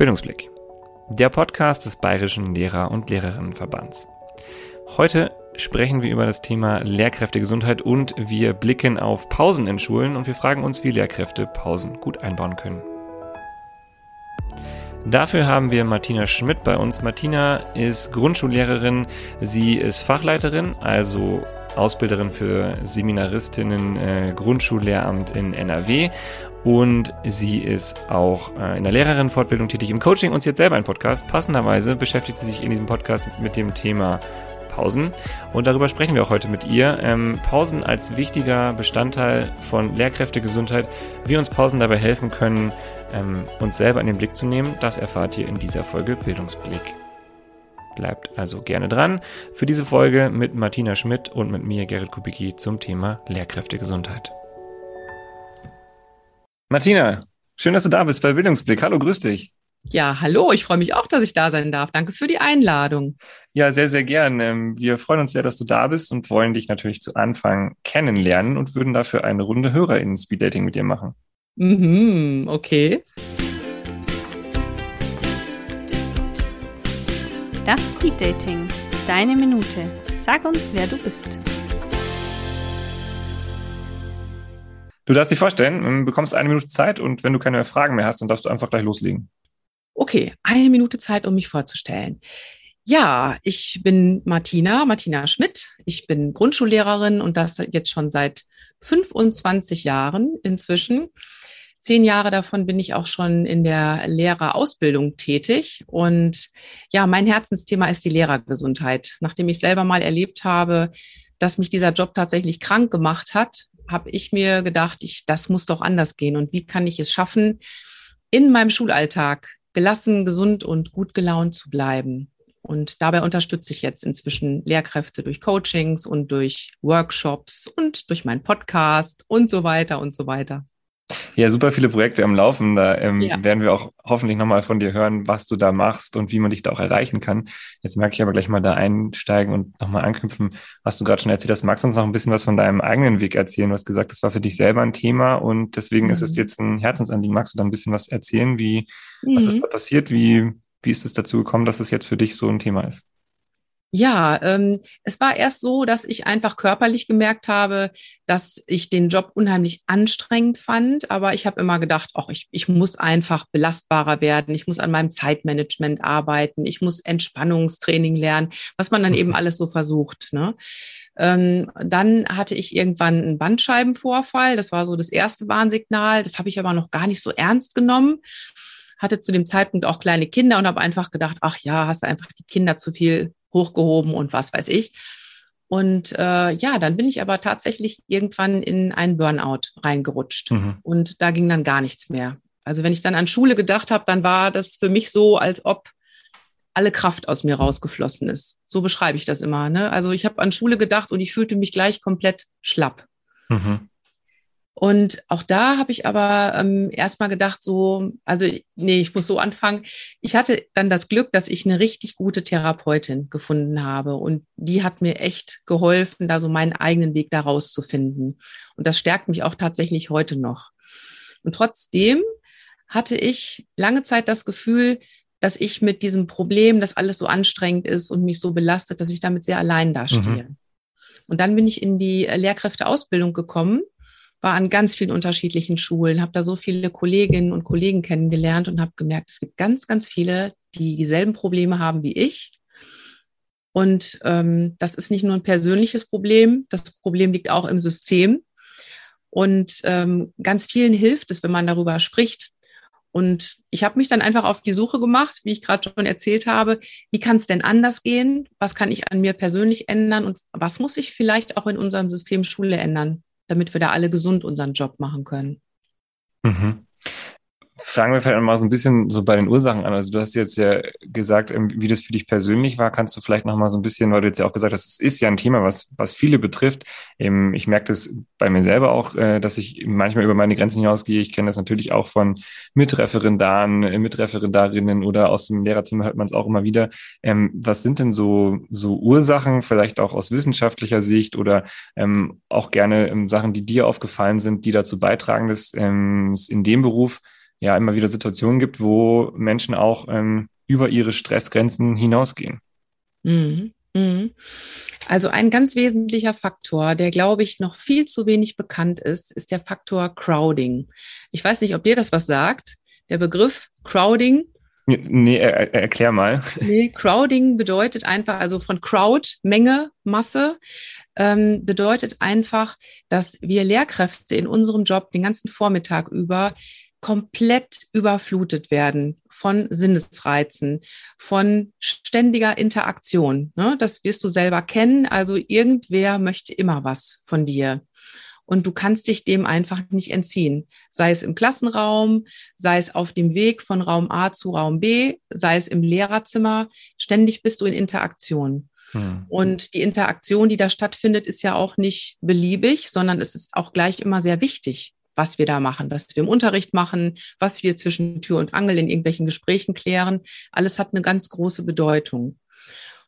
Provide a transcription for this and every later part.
Bildungsblick, der Podcast des Bayerischen Lehrer- und Lehrerinnenverbands. Heute sprechen wir über das Thema Lehrkräftegesundheit und wir blicken auf Pausen in Schulen und wir fragen uns, wie Lehrkräfte Pausen gut einbauen können. Dafür haben wir Martina Schmidt bei uns. Martina ist Grundschullehrerin, sie ist Fachleiterin, also Ausbilderin für Seminaristinnen äh, Grundschullehramt in NRW und sie ist auch äh, in der Lehrerinnenfortbildung tätig im Coaching und sie hat selber einen Podcast. Passenderweise beschäftigt sie sich in diesem Podcast mit dem Thema Pausen und darüber sprechen wir auch heute mit ihr. Ähm, Pausen als wichtiger Bestandteil von Lehrkräftegesundheit, wie uns Pausen dabei helfen können, ähm, uns selber in den Blick zu nehmen, das erfahrt ihr in dieser Folge Bildungsblick. Bleibt also gerne dran für diese Folge mit Martina Schmidt und mit mir, Gerrit Kubicki, zum Thema Lehrkräftegesundheit. Martina, schön, dass du da bist bei Bildungsblick. Hallo, grüß dich. Ja, hallo, ich freue mich auch, dass ich da sein darf. Danke für die Einladung. Ja, sehr, sehr gern. Ähm, wir freuen uns sehr, dass du da bist und wollen dich natürlich zu Anfang kennenlernen und würden dafür eine Runde HörerInnen Speed Dating mit dir machen. Mhm, okay. Das Speed Dating. Deine Minute. Sag uns, wer du bist. Du darfst dich vorstellen, ähm, bekommst eine Minute Zeit und wenn du keine mehr Fragen mehr hast, dann darfst du einfach gleich loslegen. Okay, eine Minute Zeit, um mich vorzustellen. Ja, ich bin Martina, Martina Schmidt. Ich bin Grundschullehrerin und das jetzt schon seit 25 Jahren inzwischen. Zehn Jahre davon bin ich auch schon in der Lehrerausbildung tätig. Und ja, mein Herzensthema ist die Lehrergesundheit. Nachdem ich selber mal erlebt habe, dass mich dieser Job tatsächlich krank gemacht hat, habe ich mir gedacht, ich, das muss doch anders gehen. Und wie kann ich es schaffen, in meinem Schulalltag gelassen, gesund und gut gelaunt zu bleiben? Und dabei unterstütze ich jetzt inzwischen Lehrkräfte durch Coachings und durch Workshops und durch meinen Podcast und so weiter und so weiter. Ja, super viele Projekte am Laufen. Da ähm, ja. werden wir auch hoffentlich nochmal von dir hören, was du da machst und wie man dich da auch erreichen kann. Jetzt merke ich aber gleich mal da einsteigen und nochmal anknüpfen, was du gerade schon erzählt hast. Magst du uns noch ein bisschen was von deinem eigenen Weg erzählen? Du hast gesagt, das war für dich selber ein Thema und deswegen mhm. ist es mhm. jetzt ein Herzensanliegen. Magst du da ein bisschen was erzählen? Wie, mhm. was ist mhm. da passiert? Wie, wie ist es dazu gekommen, dass es jetzt für dich so ein Thema ist? Ja, ähm, es war erst so, dass ich einfach körperlich gemerkt habe, dass ich den Job unheimlich anstrengend fand. Aber ich habe immer gedacht, ach, ich, ich muss einfach belastbarer werden. Ich muss an meinem Zeitmanagement arbeiten. Ich muss Entspannungstraining lernen, was man dann eben mhm. alles so versucht. Ne? Ähm, dann hatte ich irgendwann einen Bandscheibenvorfall. Das war so das erste Warnsignal. Das habe ich aber noch gar nicht so ernst genommen hatte zu dem Zeitpunkt auch kleine Kinder und habe einfach gedacht, ach ja, hast du einfach die Kinder zu viel hochgehoben und was weiß ich. Und äh, ja, dann bin ich aber tatsächlich irgendwann in einen Burnout reingerutscht. Mhm. Und da ging dann gar nichts mehr. Also wenn ich dann an Schule gedacht habe, dann war das für mich so, als ob alle Kraft aus mir rausgeflossen ist. So beschreibe ich das immer. Ne? Also ich habe an Schule gedacht und ich fühlte mich gleich komplett schlapp. Mhm. Und auch da habe ich aber ähm, erstmal gedacht, so, also nee, ich muss so anfangen. Ich hatte dann das Glück, dass ich eine richtig gute Therapeutin gefunden habe. Und die hat mir echt geholfen, da so meinen eigenen Weg da rauszufinden. Und das stärkt mich auch tatsächlich heute noch. Und trotzdem hatte ich lange Zeit das Gefühl, dass ich mit diesem Problem, dass alles so anstrengend ist und mich so belastet, dass ich damit sehr allein dastehe. Mhm. Und dann bin ich in die Lehrkräfteausbildung gekommen war an ganz vielen unterschiedlichen Schulen, habe da so viele Kolleginnen und Kollegen kennengelernt und habe gemerkt, es gibt ganz, ganz viele, die dieselben Probleme haben wie ich. Und ähm, das ist nicht nur ein persönliches Problem, das Problem liegt auch im System. Und ähm, ganz vielen hilft es, wenn man darüber spricht. Und ich habe mich dann einfach auf die Suche gemacht, wie ich gerade schon erzählt habe, wie kann es denn anders gehen? Was kann ich an mir persönlich ändern? Und was muss ich vielleicht auch in unserem System Schule ändern? Damit wir da alle gesund unseren Job machen können. Mhm. Fangen wir vielleicht mal so ein bisschen so bei den Ursachen an. Also du hast jetzt ja gesagt, ähm, wie das für dich persönlich war. Kannst du vielleicht noch mal so ein bisschen, weil du jetzt ja auch gesagt hast, es ist ja ein Thema, was, was viele betrifft. Ähm, ich merke das bei mir selber auch, äh, dass ich manchmal über meine Grenzen hinausgehe. Ich kenne das natürlich auch von Mitreferendaren, äh, Mitreferendarinnen oder aus dem Lehrerzimmer hört man es auch immer wieder. Ähm, was sind denn so, so Ursachen, vielleicht auch aus wissenschaftlicher Sicht oder auch gerne Sachen, die dir aufgefallen sind, die dazu beitragen, dass in dem Beruf ja immer wieder Situationen gibt, wo Menschen auch ähm, über ihre Stressgrenzen hinausgehen. Mhm. Mhm. Also ein ganz wesentlicher Faktor, der, glaube ich, noch viel zu wenig bekannt ist, ist der Faktor Crowding. Ich weiß nicht, ob dir das was sagt. Der Begriff Crowding. Nee, er, erklär mal. Nee, Crowding bedeutet einfach, also von Crowd, Menge, Masse, ähm, bedeutet einfach, dass wir Lehrkräfte in unserem Job den ganzen Vormittag über komplett überflutet werden von Sinnesreizen, von ständiger Interaktion. Ne? Das wirst du selber kennen. Also irgendwer möchte immer was von dir. Und du kannst dich dem einfach nicht entziehen. Sei es im Klassenraum, sei es auf dem Weg von Raum A zu Raum B, sei es im Lehrerzimmer. Ständig bist du in Interaktion. Hm. Und die Interaktion, die da stattfindet, ist ja auch nicht beliebig, sondern es ist auch gleich immer sehr wichtig was wir da machen, was wir im Unterricht machen, was wir zwischen Tür und Angel in irgendwelchen Gesprächen klären. Alles hat eine ganz große Bedeutung.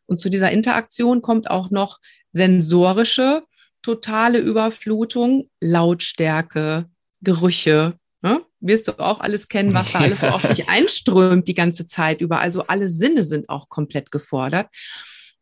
Und zu dieser Interaktion kommt auch noch sensorische, totale Überflutung, Lautstärke, Gerüche. Ne? Wirst du auch alles kennen, was da alles so auf dich einströmt die ganze Zeit über. Also alle Sinne sind auch komplett gefordert.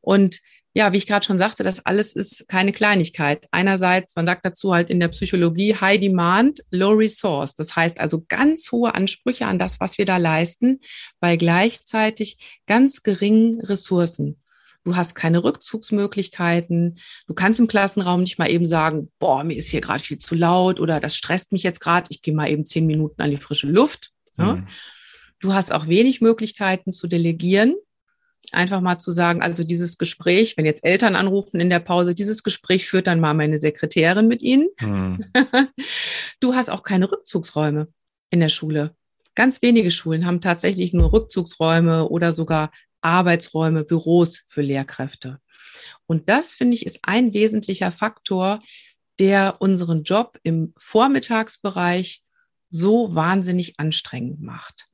Und ja, wie ich gerade schon sagte, das alles ist keine Kleinigkeit. Einerseits, man sagt dazu halt in der Psychologie High Demand, Low Resource. Das heißt also ganz hohe Ansprüche an das, was wir da leisten, bei gleichzeitig ganz geringen Ressourcen. Du hast keine Rückzugsmöglichkeiten. Du kannst im Klassenraum nicht mal eben sagen, boah, mir ist hier gerade viel zu laut oder das stresst mich jetzt gerade. Ich gehe mal eben zehn Minuten an die frische Luft. Mhm. Du hast auch wenig Möglichkeiten zu delegieren einfach mal zu sagen, also dieses Gespräch, wenn jetzt Eltern anrufen in der Pause, dieses Gespräch führt dann mal meine Sekretärin mit ihnen. Hm. Du hast auch keine Rückzugsräume in der Schule. Ganz wenige Schulen haben tatsächlich nur Rückzugsräume oder sogar Arbeitsräume, Büros für Lehrkräfte. Und das, finde ich, ist ein wesentlicher Faktor, der unseren Job im Vormittagsbereich so wahnsinnig anstrengend macht.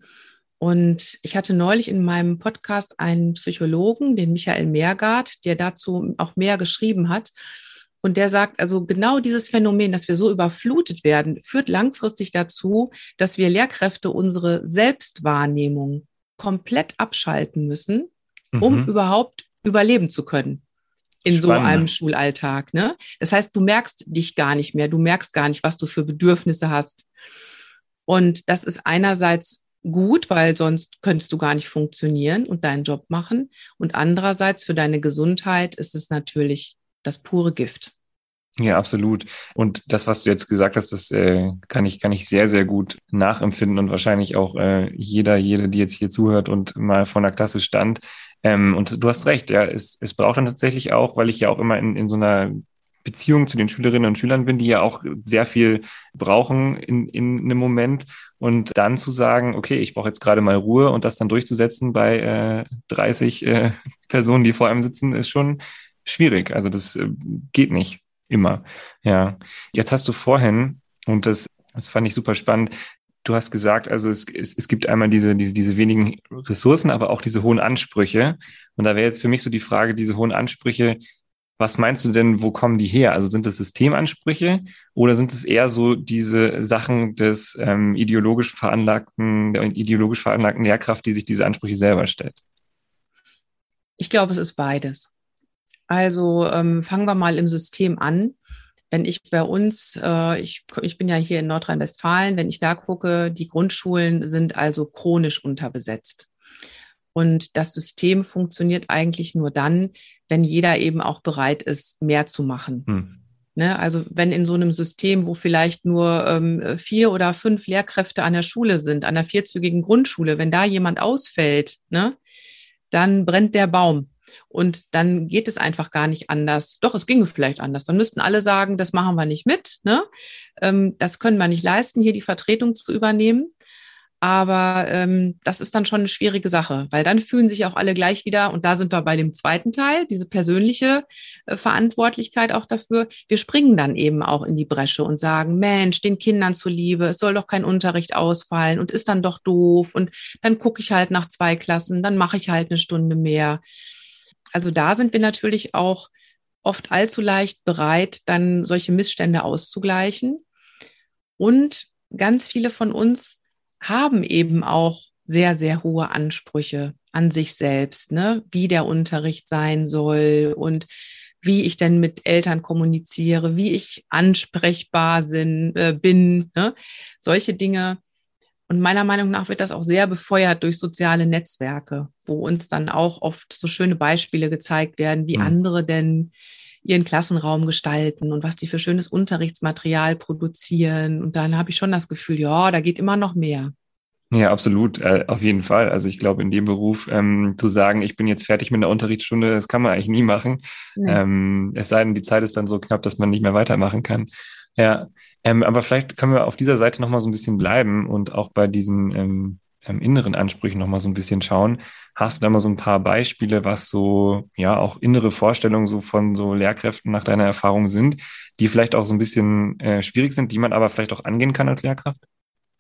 Und ich hatte neulich in meinem Podcast einen Psychologen, den Michael Meergard, der dazu auch mehr geschrieben hat. Und der sagt, also genau dieses Phänomen, dass wir so überflutet werden, führt langfristig dazu, dass wir Lehrkräfte unsere Selbstwahrnehmung komplett abschalten müssen, um mhm. überhaupt überleben zu können in Spannend. so einem Schulalltag. Ne? Das heißt, du merkst dich gar nicht mehr, du merkst gar nicht, was du für Bedürfnisse hast. Und das ist einerseits gut, weil sonst könntest du gar nicht funktionieren und deinen Job machen. Und andererseits für deine Gesundheit ist es natürlich das pure Gift. Ja, absolut. Und das, was du jetzt gesagt hast, das äh, kann ich kann ich sehr sehr gut nachempfinden und wahrscheinlich auch äh, jeder jede, die jetzt hier zuhört und mal vor einer Klasse stand. Ähm, und du hast recht, ja, es, es braucht dann tatsächlich auch, weil ich ja auch immer in, in so einer Beziehung zu den Schülerinnen und Schülern bin, die ja auch sehr viel brauchen in, in einem Moment. Und dann zu sagen, okay, ich brauche jetzt gerade mal Ruhe und das dann durchzusetzen bei äh, 30 äh, Personen, die vor einem sitzen, ist schon schwierig. Also das äh, geht nicht immer. Ja. Jetzt hast du vorhin, und das, das fand ich super spannend, du hast gesagt, also es, es, es gibt einmal diese, diese, diese wenigen Ressourcen, aber auch diese hohen Ansprüche. Und da wäre jetzt für mich so die Frage, diese hohen Ansprüche, was meinst du denn, wo kommen die her? Also sind das Systemansprüche oder sind es eher so diese Sachen des ähm, ideologisch veranlagten, der ideologisch veranlagten Lehrkraft, die sich diese Ansprüche selber stellt? Ich glaube, es ist beides. Also ähm, fangen wir mal im System an. Wenn ich bei uns, äh, ich, ich bin ja hier in Nordrhein-Westfalen, wenn ich da gucke, die Grundschulen sind also chronisch unterbesetzt. Und das System funktioniert eigentlich nur dann, wenn jeder eben auch bereit ist, mehr zu machen. Hm. Ne, also wenn in so einem System, wo vielleicht nur ähm, vier oder fünf Lehrkräfte an der Schule sind, an der vierzügigen Grundschule, wenn da jemand ausfällt, ne, dann brennt der Baum. Und dann geht es einfach gar nicht anders. Doch, es ginge vielleicht anders. Dann müssten alle sagen, das machen wir nicht mit. Ne? Ähm, das können wir nicht leisten, hier die Vertretung zu übernehmen. Aber ähm, das ist dann schon eine schwierige Sache, weil dann fühlen sich auch alle gleich wieder, und da sind wir bei dem zweiten Teil, diese persönliche äh, Verantwortlichkeit auch dafür. Wir springen dann eben auch in die Bresche und sagen, Mensch, den Kindern zuliebe, es soll doch kein Unterricht ausfallen und ist dann doch doof. Und dann gucke ich halt nach zwei Klassen, dann mache ich halt eine Stunde mehr. Also da sind wir natürlich auch oft allzu leicht bereit, dann solche Missstände auszugleichen. Und ganz viele von uns haben eben auch sehr, sehr hohe Ansprüche an sich selbst, ne? wie der Unterricht sein soll und wie ich denn mit Eltern kommuniziere, wie ich ansprechbar sind, äh, bin, ne? solche Dinge. Und meiner Meinung nach wird das auch sehr befeuert durch soziale Netzwerke, wo uns dann auch oft so schöne Beispiele gezeigt werden, wie mhm. andere denn ihren Klassenraum gestalten und was die für schönes Unterrichtsmaterial produzieren. Und dann habe ich schon das Gefühl, ja, da geht immer noch mehr. Ja, absolut, äh, auf jeden Fall. Also ich glaube, in dem Beruf ähm, zu sagen, ich bin jetzt fertig mit einer Unterrichtsstunde, das kann man eigentlich nie machen. Ja. Ähm, es sei denn, die Zeit ist dann so knapp, dass man nicht mehr weitermachen kann. Ja, ähm, aber vielleicht können wir auf dieser Seite nochmal so ein bisschen bleiben und auch bei diesen ähm, inneren Ansprüchen nochmal so ein bisschen schauen. Hast du da mal so ein paar Beispiele, was so, ja, auch innere Vorstellungen so von so Lehrkräften nach deiner Erfahrung sind, die vielleicht auch so ein bisschen äh, schwierig sind, die man aber vielleicht auch angehen kann als Lehrkraft?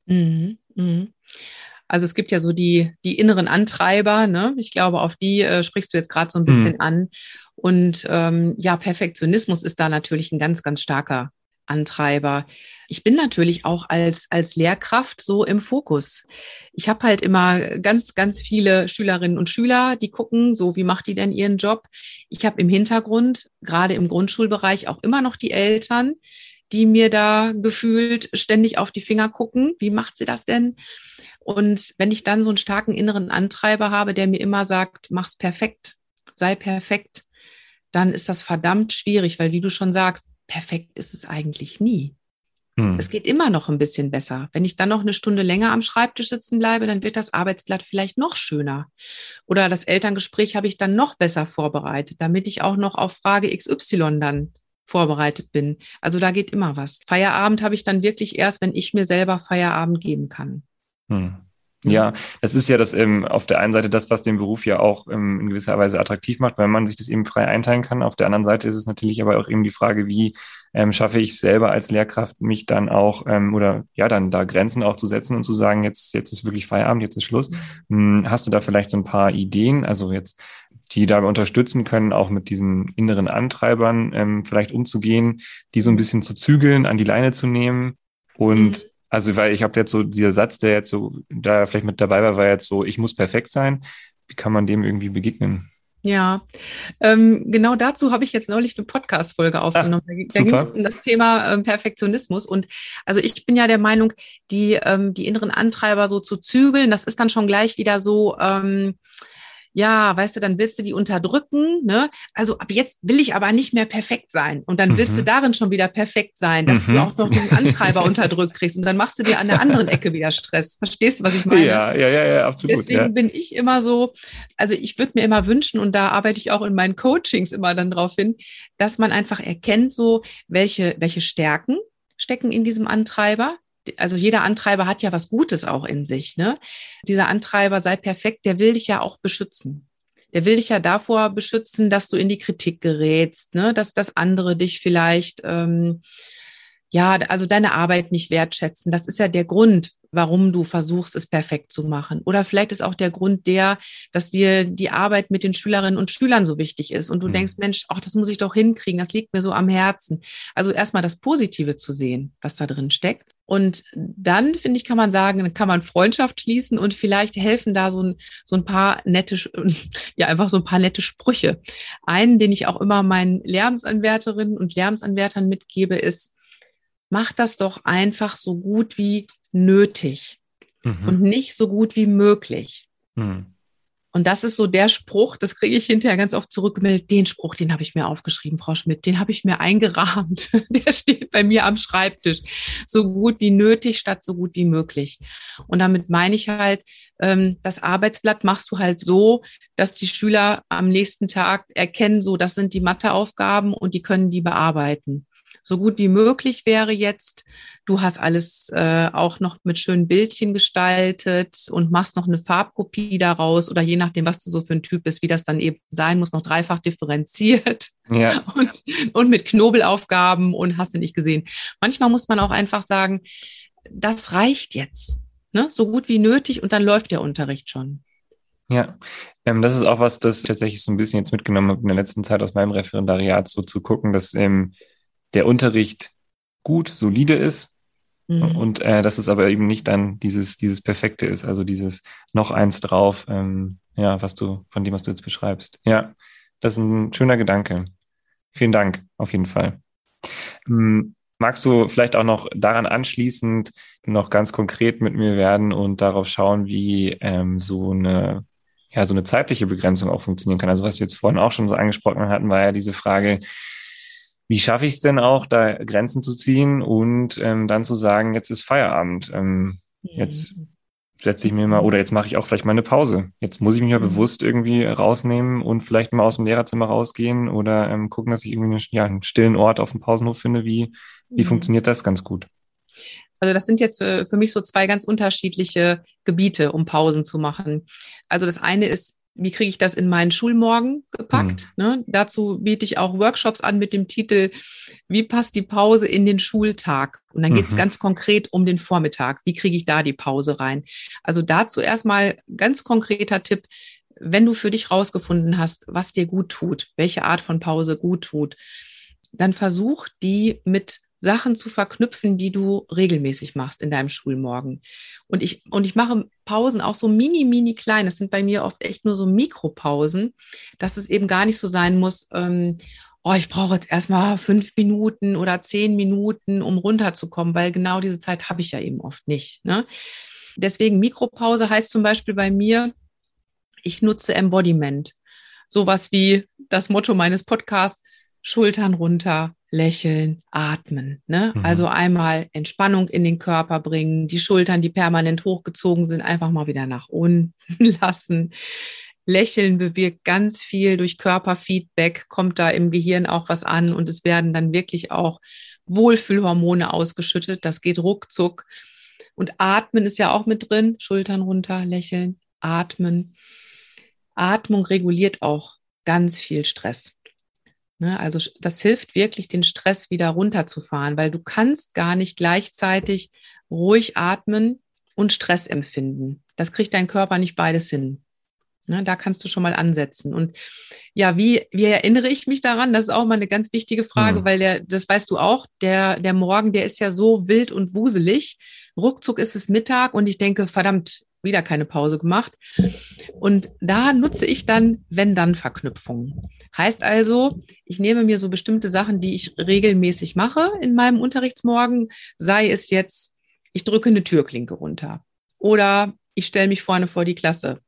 Mhm. Mhm. Also es gibt ja so die, die inneren Antreiber, ne? Ich glaube, auf die äh, sprichst du jetzt gerade so ein bisschen mhm. an. Und ähm, ja, Perfektionismus ist da natürlich ein ganz, ganz starker Antreiber. Ich bin natürlich auch als, als Lehrkraft so im Fokus. Ich habe halt immer ganz, ganz viele Schülerinnen und Schüler, die gucken, so wie macht die denn ihren Job. Ich habe im Hintergrund, gerade im Grundschulbereich, auch immer noch die Eltern, die mir da gefühlt ständig auf die Finger gucken. Wie macht sie das denn? Und wenn ich dann so einen starken inneren Antreiber habe, der mir immer sagt, mach's perfekt, sei perfekt, dann ist das verdammt schwierig, weil wie du schon sagst, perfekt ist es eigentlich nie. Hm. Es geht immer noch ein bisschen besser. Wenn ich dann noch eine Stunde länger am Schreibtisch sitzen bleibe, dann wird das Arbeitsblatt vielleicht noch schöner. Oder das Elterngespräch habe ich dann noch besser vorbereitet, damit ich auch noch auf Frage XY dann vorbereitet bin. Also da geht immer was. Feierabend habe ich dann wirklich erst, wenn ich mir selber Feierabend geben kann. Hm. Ja, das ist ja das ähm, auf der einen Seite das, was den Beruf ja auch ähm, in gewisser Weise attraktiv macht, weil man sich das eben frei einteilen kann. Auf der anderen Seite ist es natürlich aber auch eben die Frage, wie ähm, schaffe ich selber als Lehrkraft, mich dann auch ähm, oder ja, dann da Grenzen auch zu setzen und zu sagen, jetzt, jetzt ist wirklich Feierabend, jetzt ist Schluss. Mhm. Hm, hast du da vielleicht so ein paar Ideen, also jetzt, die dabei unterstützen können, auch mit diesen inneren Antreibern ähm, vielleicht umzugehen, die so ein bisschen zu zügeln, an die Leine zu nehmen und mhm also, weil ich habe jetzt so, dieser Satz, der jetzt so, da vielleicht mit dabei war, war jetzt so, ich muss perfekt sein. Wie kann man dem irgendwie begegnen? Ja, ähm, genau dazu habe ich jetzt neulich eine Podcast-Folge aufgenommen. Ach, da ging es um das Thema ähm, Perfektionismus. Und also ich bin ja der Meinung, die, ähm, die inneren Antreiber so zu zügeln, das ist dann schon gleich wieder so, ähm, ja, weißt du, dann willst du die unterdrücken, ne? Also ab jetzt will ich aber nicht mehr perfekt sein. Und dann willst mhm. du darin schon wieder perfekt sein, dass mhm. du auch noch den Antreiber unterdrückt kriegst. Und dann machst du dir an der anderen Ecke wieder Stress. Verstehst du, was ich meine? Ja, ja, ja, ja absolut. Deswegen ja. bin ich immer so, also ich würde mir immer wünschen, und da arbeite ich auch in meinen Coachings immer dann drauf hin, dass man einfach erkennt, so, welche, welche Stärken stecken in diesem Antreiber, also jeder Antreiber hat ja was Gutes auch in sich. Ne? Dieser Antreiber sei perfekt, der will dich ja auch beschützen. Der will dich ja davor beschützen, dass du in die Kritik gerätst, ne? dass das andere dich vielleicht ähm, ja, also deine Arbeit nicht wertschätzen. Das ist ja der Grund, warum du versuchst, es perfekt zu machen. Oder vielleicht ist auch der Grund der, dass dir die Arbeit mit den Schülerinnen und Schülern so wichtig ist und du mhm. denkst, Mensch, ach, das muss ich doch hinkriegen, das liegt mir so am Herzen. Also erstmal das Positive zu sehen, was da drin steckt. Und dann, finde ich, kann man sagen, kann man Freundschaft schließen und vielleicht helfen da so ein, so ein paar nette, ja, einfach so ein paar nette Sprüche. Einen, den ich auch immer meinen Lärmsanwärterinnen und Lärmsanwärtern mitgebe, ist, mach das doch einfach so gut wie nötig mhm. und nicht so gut wie möglich. Mhm. Und das ist so der Spruch, das kriege ich hinterher ganz oft zurückgemeldet. Den Spruch, den habe ich mir aufgeschrieben, Frau Schmidt, den habe ich mir eingerahmt. Der steht bei mir am Schreibtisch. So gut wie nötig statt so gut wie möglich. Und damit meine ich halt, ähm, das Arbeitsblatt machst du halt so, dass die Schüler am nächsten Tag erkennen, so das sind die Matheaufgaben und die können die bearbeiten so gut wie möglich wäre jetzt. Du hast alles äh, auch noch mit schönen Bildchen gestaltet und machst noch eine Farbkopie daraus oder je nachdem, was du so für ein Typ bist, wie das dann eben sein muss, noch dreifach differenziert ja. und, und mit Knobelaufgaben und hast du nicht gesehen. Manchmal muss man auch einfach sagen, das reicht jetzt. Ne? So gut wie nötig und dann läuft der Unterricht schon. Ja, ähm, das ist auch was, das tatsächlich so ein bisschen jetzt mitgenommen habe in der letzten Zeit aus meinem Referendariat, so zu gucken, dass ähm, der Unterricht gut, solide ist, Mhm. Und äh, dass es aber eben nicht dann dieses, dieses Perfekte ist, also dieses noch eins drauf, ähm, ja, was du, von dem, was du jetzt beschreibst. Ja, das ist ein schöner Gedanke. Vielen Dank, auf jeden Fall. Ähm, magst du vielleicht auch noch daran anschließend noch ganz konkret mit mir werden und darauf schauen, wie ähm, so eine ja, so eine zeitliche Begrenzung auch funktionieren kann. Also was wir jetzt vorhin auch schon so angesprochen hatten, war ja diese Frage, wie schaffe ich es denn auch, da Grenzen zu ziehen und ähm, dann zu sagen, jetzt ist Feierabend, ähm, jetzt setze ich mir mal, oder jetzt mache ich auch vielleicht mal eine Pause. Jetzt muss ich mich mal mhm. bewusst irgendwie rausnehmen und vielleicht mal aus dem Lehrerzimmer rausgehen oder ähm, gucken, dass ich irgendwie eine, ja, einen stillen Ort auf dem Pausenhof finde. Wie, wie mhm. funktioniert das ganz gut? Also das sind jetzt für, für mich so zwei ganz unterschiedliche Gebiete, um Pausen zu machen. Also das eine ist, wie kriege ich das in meinen Schulmorgen gepackt? Mhm. Ne? Dazu biete ich auch Workshops an mit dem Titel, wie passt die Pause in den Schultag? Und dann geht es mhm. ganz konkret um den Vormittag. Wie kriege ich da die Pause rein? Also dazu erstmal ganz konkreter Tipp, wenn du für dich rausgefunden hast, was dir gut tut, welche Art von Pause gut tut, dann versuch die mit Sachen zu verknüpfen, die du regelmäßig machst in deinem Schulmorgen. Und ich, und ich mache Pausen auch so mini, mini klein. Das sind bei mir oft echt nur so Mikropausen, dass es eben gar nicht so sein muss, ähm, oh, ich brauche jetzt erstmal fünf Minuten oder zehn Minuten, um runterzukommen, weil genau diese Zeit habe ich ja eben oft nicht. Ne? Deswegen Mikropause heißt zum Beispiel bei mir, ich nutze Embodiment. Sowas wie das Motto meines Podcasts, Schultern runter, lächeln, atmen. Ne? Mhm. Also einmal Entspannung in den Körper bringen, die Schultern, die permanent hochgezogen sind, einfach mal wieder nach unten lassen. Lächeln bewirkt ganz viel durch Körperfeedback, kommt da im Gehirn auch was an und es werden dann wirklich auch Wohlfühlhormone ausgeschüttet. Das geht ruckzuck. Und atmen ist ja auch mit drin. Schultern runter, lächeln, atmen. Atmung reguliert auch ganz viel Stress. Ne, also das hilft wirklich, den Stress wieder runterzufahren, weil du kannst gar nicht gleichzeitig ruhig atmen und Stress empfinden. Das kriegt dein Körper nicht beides hin. Ne, da kannst du schon mal ansetzen. Und ja, wie, wie erinnere ich mich daran? Das ist auch mal eine ganz wichtige Frage, mhm. weil der, das weißt du auch, der, der Morgen, der ist ja so wild und wuselig. Ruckzuck ist es Mittag und ich denke, verdammt, wieder keine Pause gemacht. Und da nutze ich dann Wenn-Dann-Verknüpfungen. Heißt also, ich nehme mir so bestimmte Sachen, die ich regelmäßig mache in meinem Unterrichtsmorgen, sei es jetzt, ich drücke eine Türklinke runter oder ich stelle mich vorne vor die Klasse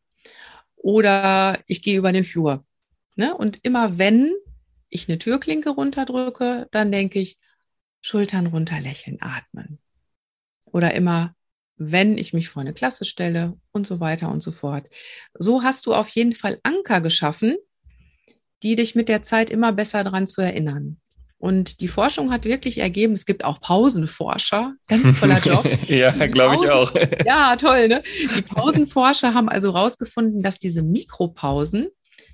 oder ich gehe über den Flur. Ne? Und immer wenn ich eine Türklinke runterdrücke, dann denke ich, Schultern runter, lächeln, atmen. Oder immer, wenn ich mich vor eine Klasse stelle und so weiter und so fort. So hast du auf jeden Fall Anker geschaffen, die dich mit der Zeit immer besser daran zu erinnern. Und die Forschung hat wirklich ergeben, es gibt auch Pausenforscher, ganz toller Job. ja, glaube ich auch. ja, toll, ne? Die Pausenforscher haben also herausgefunden, dass diese Mikropausen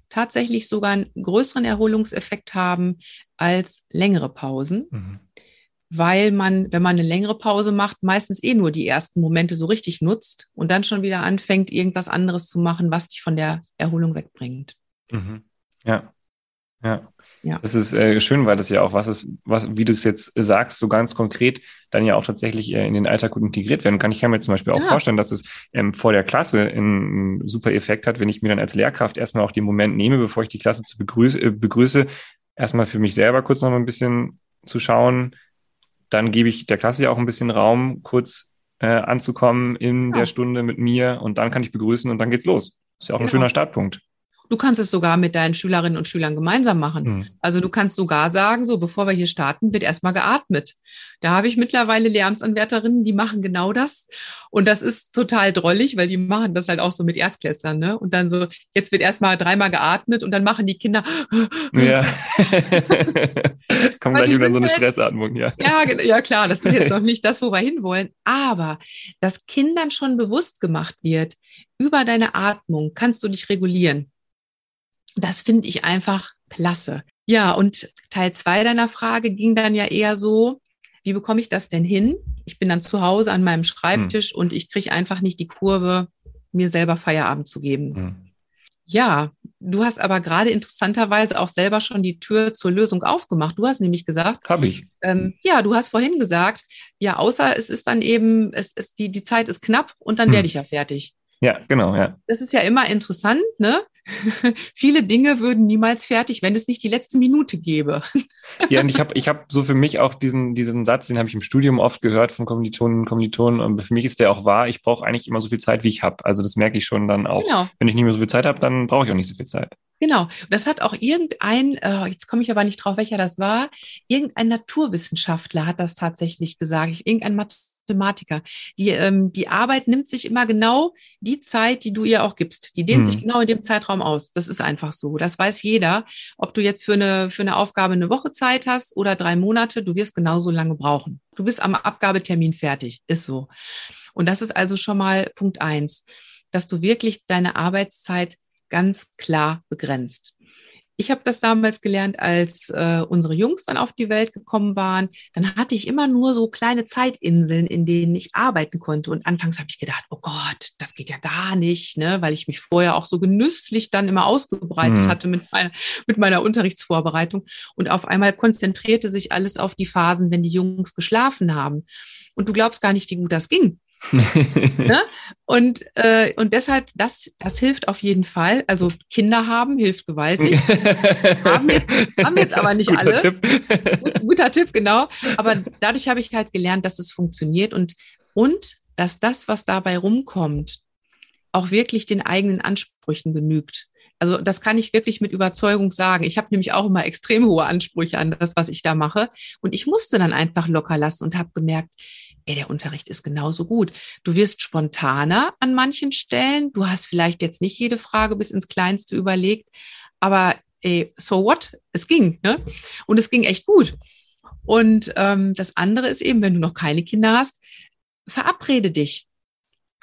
tatsächlich sogar einen größeren Erholungseffekt haben als längere Pausen. Mhm. Weil man, wenn man eine längere Pause macht, meistens eh nur die ersten Momente so richtig nutzt und dann schon wieder anfängt, irgendwas anderes zu machen, was dich von der Erholung wegbringt. Mhm. Ja. Ja. Ja. Das ist äh, schön, weil das ja auch was ist, was, wie du es jetzt sagst, so ganz konkret dann ja auch tatsächlich äh, in den Alltag gut integriert werden kann. Ich kann mir zum Beispiel auch ja. vorstellen, dass es ähm, vor der Klasse einen super Effekt hat, wenn ich mir dann als Lehrkraft erstmal auch den Moment nehme, bevor ich die Klasse zu begrüße, äh, begrüße erstmal für mich selber kurz noch mal ein bisschen zu schauen. Dann gebe ich der Klasse ja auch ein bisschen Raum, kurz äh, anzukommen in ja. der Stunde mit mir und dann kann ich begrüßen und dann geht's los. Ist ja auch genau. ein schöner Startpunkt. Du kannst es sogar mit deinen Schülerinnen und Schülern gemeinsam machen. Mhm. Also du kannst sogar sagen, so bevor wir hier starten, wird erstmal geatmet. Da habe ich mittlerweile Lehramtsanwärterinnen, die machen genau das. Und das ist total drollig, weil die machen das halt auch so mit Erstklässlern, ne? Und dann so, jetzt wird erstmal dreimal geatmet und dann machen die Kinder. Ja. Kommt gleich wieder so eine halt, Stressatmung, ja. ja. Ja, klar, das ist jetzt noch nicht das, wo wir hinwollen. Aber dass Kindern schon bewusst gemacht wird, über deine Atmung kannst du dich regulieren. Das finde ich einfach klasse. Ja, und Teil zwei deiner Frage ging dann ja eher so, wie bekomme ich das denn hin? Ich bin dann zu Hause an meinem Schreibtisch hm. und ich kriege einfach nicht die Kurve, mir selber Feierabend zu geben. Hm. Ja, Du hast aber gerade interessanterweise auch selber schon die Tür zur Lösung aufgemacht. Du hast nämlich gesagt, habe ich. Ähm, ja, du hast vorhin gesagt, ja, außer es ist dann eben, es ist die, die Zeit ist knapp und dann hm. werde ich ja fertig. Ja, genau, ja. Das ist ja immer interessant, ne? Viele Dinge würden niemals fertig, wenn es nicht die letzte Minute gäbe. ja, und ich habe ich hab so für mich auch diesen, diesen Satz, den habe ich im Studium oft gehört von Kommilitonen und Kommilitonen. Und für mich ist der auch wahr, ich brauche eigentlich immer so viel Zeit, wie ich habe. Also das merke ich schon dann auch. Genau. Wenn ich nicht mehr so viel Zeit habe, dann brauche ich auch nicht so viel Zeit. Genau. Das hat auch irgendein, äh, jetzt komme ich aber nicht drauf, welcher das war, irgendein Naturwissenschaftler hat das tatsächlich gesagt, irgendein Mathematiker. Mathematiker. Die, ähm, die Arbeit nimmt sich immer genau die Zeit, die du ihr auch gibst. Die dehnt hm. sich genau in dem Zeitraum aus. Das ist einfach so. Das weiß jeder. Ob du jetzt für eine, für eine Aufgabe eine Woche Zeit hast oder drei Monate, du wirst genauso lange brauchen. Du bist am Abgabetermin fertig. Ist so. Und das ist also schon mal Punkt eins, dass du wirklich deine Arbeitszeit ganz klar begrenzt. Ich habe das damals gelernt, als äh, unsere Jungs dann auf die Welt gekommen waren. Dann hatte ich immer nur so kleine Zeitinseln, in denen ich arbeiten konnte. Und anfangs habe ich gedacht, oh Gott, das geht ja gar nicht, ne? weil ich mich vorher auch so genüsslich dann immer ausgebreitet mhm. hatte mit meiner, mit meiner Unterrichtsvorbereitung. Und auf einmal konzentrierte sich alles auf die Phasen, wenn die Jungs geschlafen haben. Und du glaubst gar nicht, wie gut das ging. ne? Und, äh, und deshalb, das, das hilft auf jeden Fall. Also Kinder haben hilft gewaltig. haben, jetzt, haben jetzt aber nicht guter alle. Tipp. Gut, guter Tipp, genau. Aber dadurch habe ich halt gelernt, dass es funktioniert und, und dass das, was dabei rumkommt, auch wirklich den eigenen Ansprüchen genügt. Also das kann ich wirklich mit Überzeugung sagen. Ich habe nämlich auch immer extrem hohe Ansprüche an das, was ich da mache. Und ich musste dann einfach locker lassen und habe gemerkt, ey, der Unterricht ist genauso gut. Du wirst spontaner an manchen Stellen. Du hast vielleicht jetzt nicht jede Frage bis ins Kleinste überlegt, aber ey, so what? Es ging, ne? Und es ging echt gut. Und ähm, das andere ist eben, wenn du noch keine Kinder hast, verabrede dich.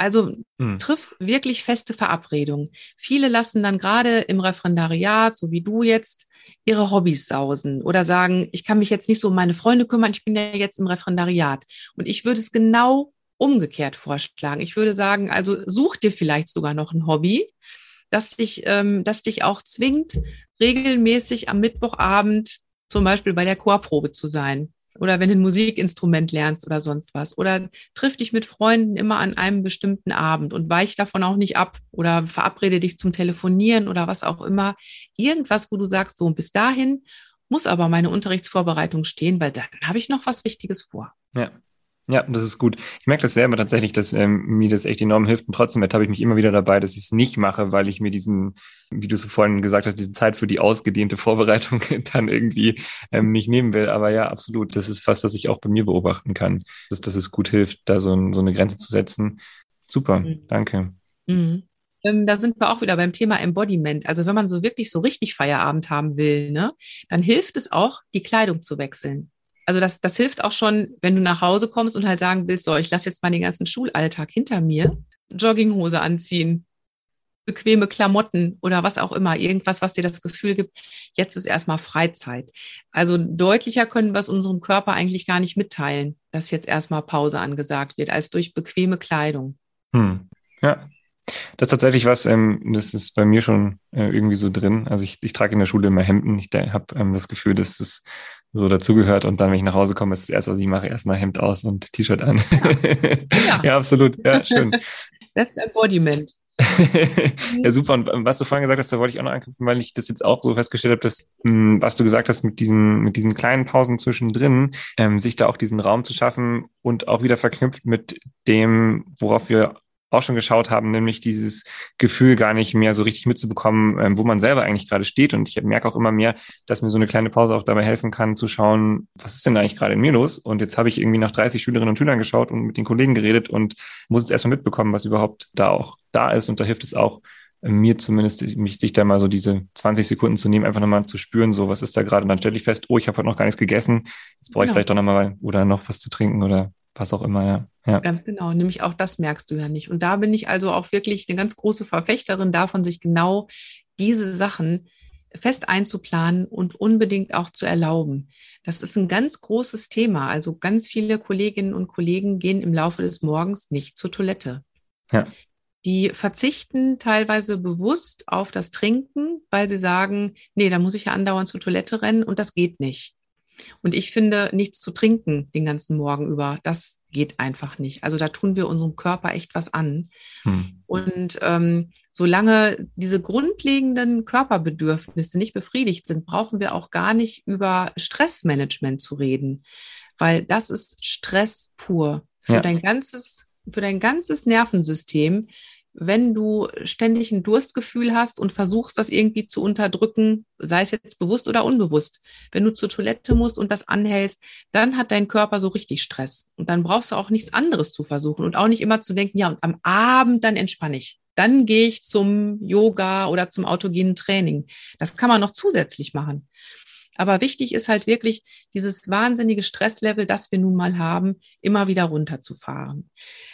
Also hm. triff wirklich feste Verabredungen. Viele lassen dann gerade im Referendariat, so wie du jetzt, ihre Hobbys sausen oder sagen, ich kann mich jetzt nicht so um meine Freunde kümmern, ich bin ja jetzt im Referendariat. Und ich würde es genau umgekehrt vorschlagen. Ich würde sagen, also such dir vielleicht sogar noch ein Hobby, das dich, ähm, das dich auch zwingt, regelmäßig am Mittwochabend zum Beispiel bei der Chorprobe zu sein oder wenn du ein Musikinstrument lernst oder sonst was. Oder triff dich mit Freunden immer an einem bestimmten Abend und weich davon auch nicht ab oder verabrede dich zum Telefonieren oder was auch immer. Irgendwas, wo du sagst, so bis dahin muss aber meine Unterrichtsvorbereitung stehen, weil dann habe ich noch was Wichtiges vor. Ja. Ja, das ist gut. Ich merke das selber tatsächlich, dass ähm, mir das echt enorm hilft. Und trotzdem ertappe ich mich immer wieder dabei, dass ich es nicht mache, weil ich mir diesen, wie du es vorhin gesagt hast, diese Zeit für die ausgedehnte Vorbereitung dann irgendwie ähm, nicht nehmen will. Aber ja, absolut. Das ist was, das ich auch bei mir beobachten kann, dass, dass es gut hilft, da so, ein, so eine Grenze zu setzen. Super, mhm. danke. Mhm. Ähm, da sind wir auch wieder beim Thema Embodiment. Also wenn man so wirklich so richtig Feierabend haben will, ne, dann hilft es auch, die Kleidung zu wechseln. Also das, das hilft auch schon, wenn du nach Hause kommst und halt sagen willst, so, ich lasse jetzt mal den ganzen Schulalltag hinter mir. Jogginghose anziehen, bequeme Klamotten oder was auch immer, irgendwas, was dir das Gefühl gibt, jetzt ist erstmal Freizeit. Also deutlicher können wir es unserem Körper eigentlich gar nicht mitteilen, dass jetzt erstmal Pause angesagt wird, als durch bequeme Kleidung. Hm. Ja. Das ist tatsächlich was, ähm, das ist bei mir schon äh, irgendwie so drin. Also ich, ich trage in der Schule immer Hemden. Ich habe ähm, das Gefühl, dass es so dazugehört. Und dann, wenn ich nach Hause komme, ist das erste, was ich mache, erstmal Hemd aus und T-Shirt an. Ja. ja. absolut. Ja, schön. That's Embodiment. ja, super. Und was du vorhin gesagt hast, da wollte ich auch noch anknüpfen, weil ich das jetzt auch so festgestellt habe, dass, hm, was du gesagt hast, mit diesen, mit diesen kleinen Pausen zwischendrin, ähm, sich da auch diesen Raum zu schaffen und auch wieder verknüpft mit dem, worauf wir auch schon geschaut haben, nämlich dieses Gefühl gar nicht mehr so richtig mitzubekommen, ähm, wo man selber eigentlich gerade steht. Und ich merke auch immer mehr, dass mir so eine kleine Pause auch dabei helfen kann, zu schauen, was ist denn eigentlich gerade in mir los? Und jetzt habe ich irgendwie nach 30 Schülerinnen und Schülern geschaut und mit den Kollegen geredet und muss jetzt erstmal mitbekommen, was überhaupt da auch da ist. Und da hilft es auch, mir zumindest, mich sich da mal so diese 20 Sekunden zu nehmen, einfach nochmal zu spüren, so was ist da gerade. Und dann stelle ich fest, oh, ich habe heute noch gar nichts gegessen. Jetzt brauche ich ja. vielleicht doch nochmal oder noch was zu trinken oder was auch immer, ja. ja. Ganz genau, nämlich auch das merkst du ja nicht. Und da bin ich also auch wirklich eine ganz große Verfechterin davon, sich genau diese Sachen fest einzuplanen und unbedingt auch zu erlauben. Das ist ein ganz großes Thema. Also ganz viele Kolleginnen und Kollegen gehen im Laufe des Morgens nicht zur Toilette. Ja. die verzichten teilweise bewusst auf das Trinken, weil sie sagen, nee, da muss ich ja andauernd zur Toilette rennen und das geht nicht. Und ich finde, nichts zu trinken den ganzen Morgen über, das geht einfach nicht. Also da tun wir unserem Körper echt was an. Hm. Und ähm, solange diese grundlegenden Körperbedürfnisse nicht befriedigt sind, brauchen wir auch gar nicht über Stressmanagement zu reden, weil das ist Stress pur für ja. dein ganzes für dein ganzes Nervensystem wenn du ständig ein Durstgefühl hast und versuchst, das irgendwie zu unterdrücken, sei es jetzt bewusst oder unbewusst, wenn du zur Toilette musst und das anhältst, dann hat dein Körper so richtig Stress. Und dann brauchst du auch nichts anderes zu versuchen und auch nicht immer zu denken, ja, und am Abend dann entspanne ich. Dann gehe ich zum Yoga oder zum autogenen Training. Das kann man noch zusätzlich machen. Aber wichtig ist halt wirklich, dieses wahnsinnige Stresslevel, das wir nun mal haben, immer wieder runterzufahren.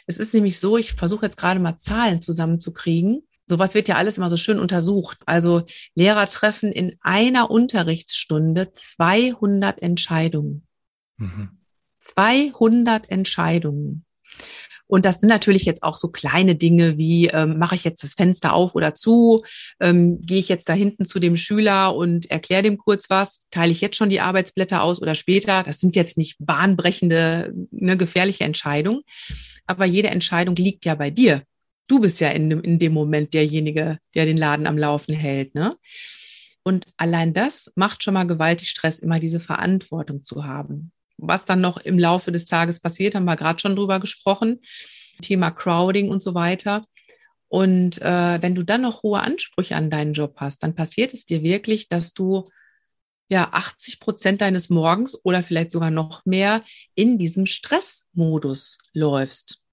Es ist nämlich so, ich versuche jetzt gerade mal Zahlen zusammenzukriegen. Sowas wird ja alles immer so schön untersucht. Also Lehrer treffen in einer Unterrichtsstunde 200 Entscheidungen. Mhm. 200 Entscheidungen. Und das sind natürlich jetzt auch so kleine Dinge wie, ähm, mache ich jetzt das Fenster auf oder zu, ähm, gehe ich jetzt da hinten zu dem Schüler und erkläre dem kurz was, teile ich jetzt schon die Arbeitsblätter aus oder später. Das sind jetzt nicht bahnbrechende, ne, gefährliche Entscheidungen. Aber jede Entscheidung liegt ja bei dir. Du bist ja in, in dem Moment derjenige, der den Laden am Laufen hält. Ne? Und allein das macht schon mal gewaltig Stress, immer diese Verantwortung zu haben was dann noch im Laufe des Tages passiert, haben wir gerade schon drüber gesprochen. Thema Crowding und so weiter. Und äh, wenn du dann noch hohe Ansprüche an deinen Job hast, dann passiert es dir wirklich, dass du ja 80 Prozent deines Morgens oder vielleicht sogar noch mehr in diesem Stressmodus läufst.